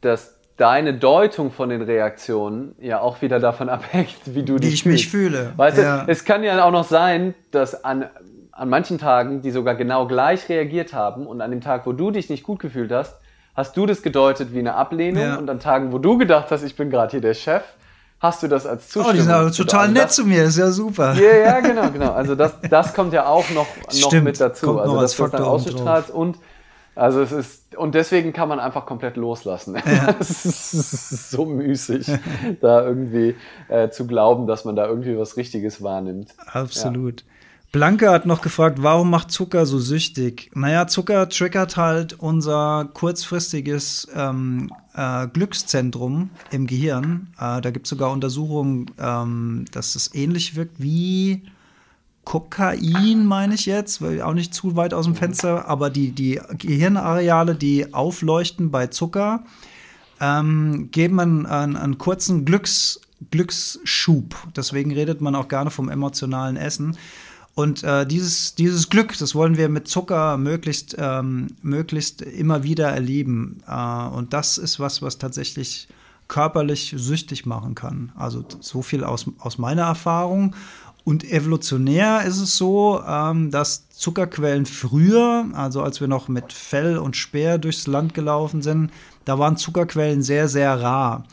dass deine Deutung von den Reaktionen ja auch wieder davon abhängt, wie du wie dich ich fühlst. mich fühle. Weißt ja. du, es kann ja auch noch sein, dass an, an manchen Tagen, die sogar genau gleich reagiert haben und an dem Tag, wo du dich nicht gut gefühlt hast, hast du das gedeutet wie eine Ablehnung ja. und an Tagen, wo du gedacht hast, ich bin gerade hier der Chef, hast du das als Zustimmung. Oh, die sind aber total also nett das, zu mir, ist ja super. Ja, ja, genau, genau. Also das, das kommt ja auch noch, noch mit dazu. Kommt also dass du es dann ausgestrahlt und also es ist und deswegen kann man einfach komplett loslassen. Ja. es ist so müßig, da irgendwie äh, zu glauben, dass man da irgendwie was Richtiges wahrnimmt. Absolut. Ja. Blanke hat noch gefragt, warum macht Zucker so süchtig? Naja, Zucker triggert halt unser kurzfristiges ähm, äh, Glückszentrum im Gehirn. Äh, da gibt es sogar Untersuchungen, ähm, dass es ähnlich wirkt wie Kokain, meine ich jetzt, weil auch nicht zu weit aus dem Fenster, aber die, die Gehirnareale, die aufleuchten bei Zucker, ähm, geben einen, einen, einen kurzen Glücks, Glücksschub. Deswegen redet man auch gerne vom emotionalen Essen. Und äh, dieses, dieses Glück, das wollen wir mit Zucker möglichst, ähm, möglichst immer wieder erleben. Äh, und das ist was, was tatsächlich körperlich süchtig machen kann. Also so viel aus, aus meiner Erfahrung. Und evolutionär ist es so, ähm, dass Zuckerquellen früher, also als wir noch mit Fell und Speer durchs Land gelaufen sind, da waren Zuckerquellen sehr, sehr rar.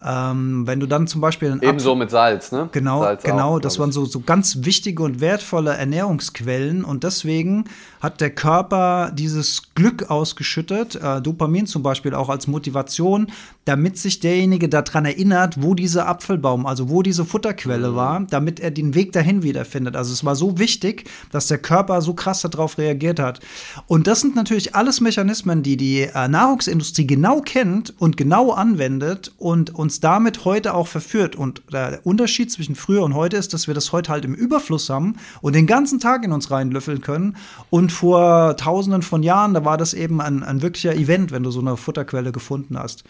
Ähm, wenn du dann zum Beispiel ebenso mit Salz, ne? Genau, Salz genau. auch, das waren so, so ganz wichtige und wertvolle Ernährungsquellen und deswegen hat der Körper dieses Glück ausgeschüttet, äh, Dopamin zum Beispiel auch als Motivation, damit sich derjenige daran erinnert, wo dieser Apfelbaum, also wo diese Futterquelle mhm. war, damit er den Weg dahin wiederfindet. Also es war so wichtig, dass der Körper so krass darauf reagiert hat. Und das sind natürlich alles Mechanismen, die die äh, Nahrungsindustrie genau kennt und genau anwendet und uns damit heute auch verführt. Und der Unterschied zwischen früher und heute ist, dass wir das heute halt im Überfluss haben und den ganzen Tag in uns reinlöffeln können. Und vor tausenden von Jahren, da war das eben ein, ein wirklicher Event, wenn du so eine Futterquelle gefunden hast.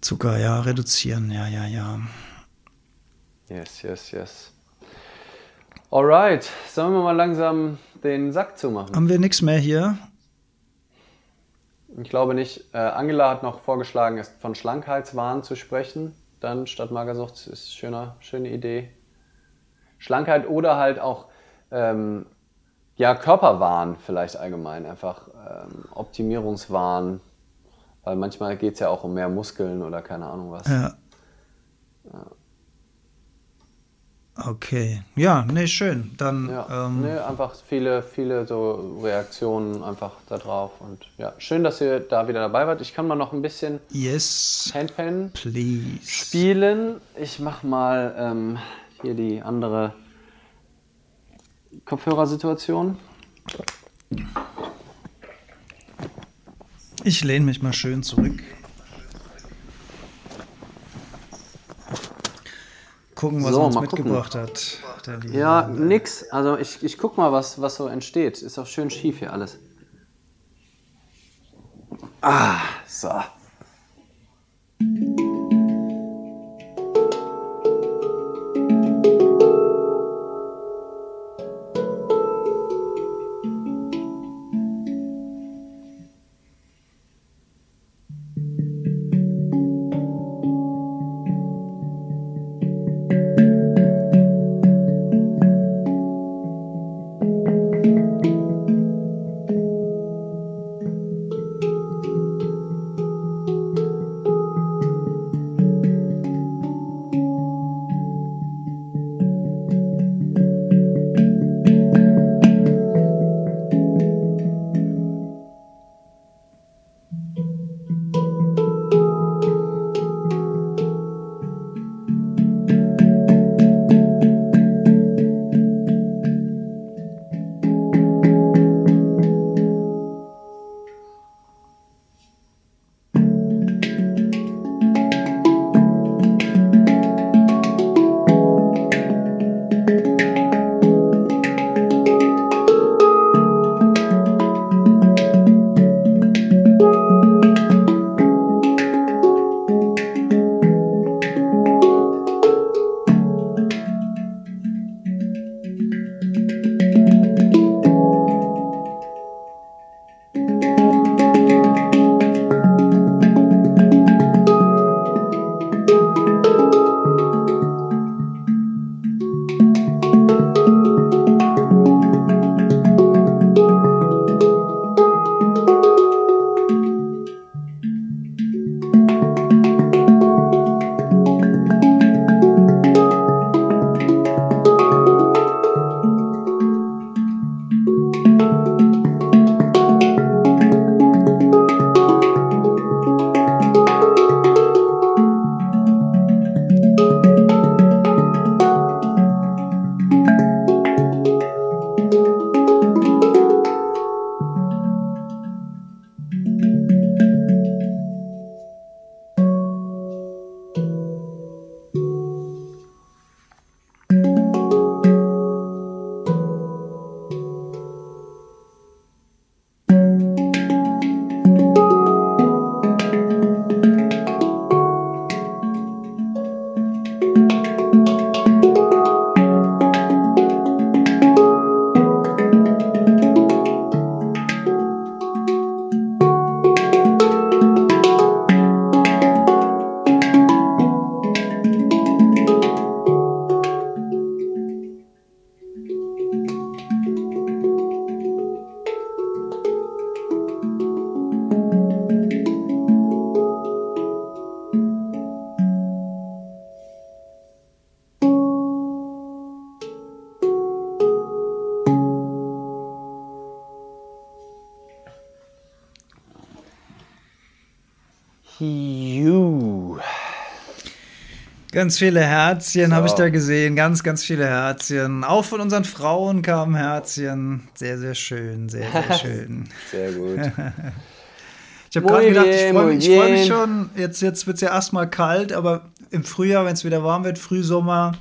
Zucker, ja, reduzieren, ja, ja, ja. Yes, yes, yes. Alright, sollen wir mal langsam den Sack zumachen? Haben wir nichts mehr hier? Ich glaube nicht. Äh, Angela hat noch vorgeschlagen, von Schlankheitswahn zu sprechen. Dann statt Magersucht ist schöner, schöne Idee. Schlankheit oder halt auch ähm, ja, Körperwahn vielleicht allgemein, einfach ähm, Optimierungswahn, weil manchmal geht es ja auch um mehr Muskeln oder keine Ahnung was. Ja. ja. Okay, ja, nee, schön. Dann ja, ähm, nee, einfach viele, viele so Reaktionen einfach darauf und ja, schön, dass ihr da wieder dabei wart. Ich kann mal noch ein bisschen yes, Handpan please. spielen. Ich mach mal ähm, hier die andere Kopfhörersituation. Ich lehne mich mal schön zurück. Gucken, was so, er uns mitgebracht gucken. hat. ja, nix. Also ich, ich guck mal, was, was so entsteht. Ist auch schön schief hier alles. Ah, so. Ganz viele Herzchen So. habe ich da gesehen, ganz, ganz viele Herzchen. Auch von unseren Frauen kamen Herzchen. Sehr, sehr schön, sehr, sehr schön. Sehr gut. Ich habe gerade gedacht, ich freue mich, ich freu mich schon. Jetzt, jetzt wird es ja erstmal kalt, aber im Frühjahr, wenn es wieder warm wird, Frühsommer,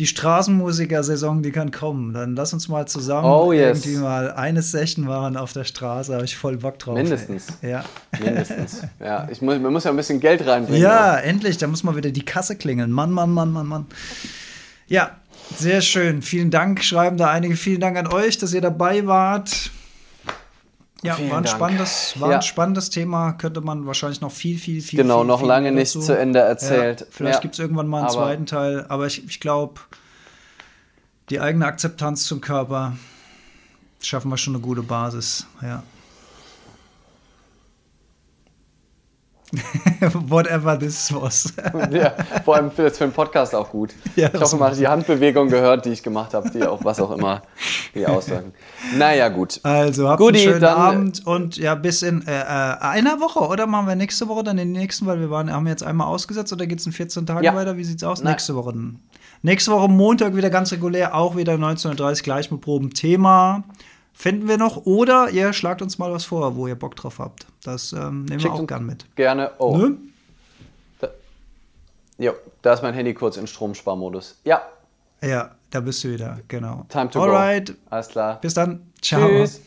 die Straßenmusiker-Saison, die kann kommen. Dann lass uns mal zusammen Oh, yes. irgendwie mal eine Session machen auf der Straße. habe ich voll Bock drauf. ey. Mindestens. Ja. Mindestens. Ja, ich muss, man muss ja ein bisschen Geld reinbringen. Ja, endlich, da muss mal wieder die Kasse klingeln. Mann, Mann, Mann, Mann, Mann. Ja, sehr schön. Vielen Dank, schreiben da einige. Vielen Dank an euch, dass ihr dabei wart. Ja, Vielen war ein Dank. spannendes, war Ja. ein spannendes Thema. Könnte man wahrscheinlich noch viel, viel, viel Genau, viel, noch viel lange nicht zu Ende erzählt. Ja, vielleicht Ja. gibt es irgendwann mal einen Aber- zweiten Teil, aber ich, ich glaube, die eigene Akzeptanz zum Körper schaffen wir schon eine gute Basis. Ja. Whatever this was. Ja, vor allem für, für den Podcast auch gut. Ja, ich hoffe, man hat die Handbewegung gehört, die ich gemacht habe, die auch was auch immer die aussagen. Naja, gut. Also habt Guti, einen schönen dann- Abend und ja, bis in äh, äh, einer Woche oder machen wir nächste Woche dann den nächsten, weil wir waren, haben jetzt einmal ausgesetzt oder geht es in 14 Tagen Ja. weiter? Wie sieht's aus? Nein. Nächste Woche dann. Nächste Woche Montag wieder ganz regulär, auch wieder 19.30 gleich mit Proben. Thema finden wir noch oder ihr schlagt uns mal was vor, wo ihr Bock drauf habt. Das ähm, nehmen wir Schickt auch uns gern mit. Gerne. Oh, Ne? jo, da ist mein Handy kurz in Stromsparmodus. Ja, Ja, da bist du wieder, genau. time to Alright, go. Alles klar. bis dann. Ciao. Tschüss.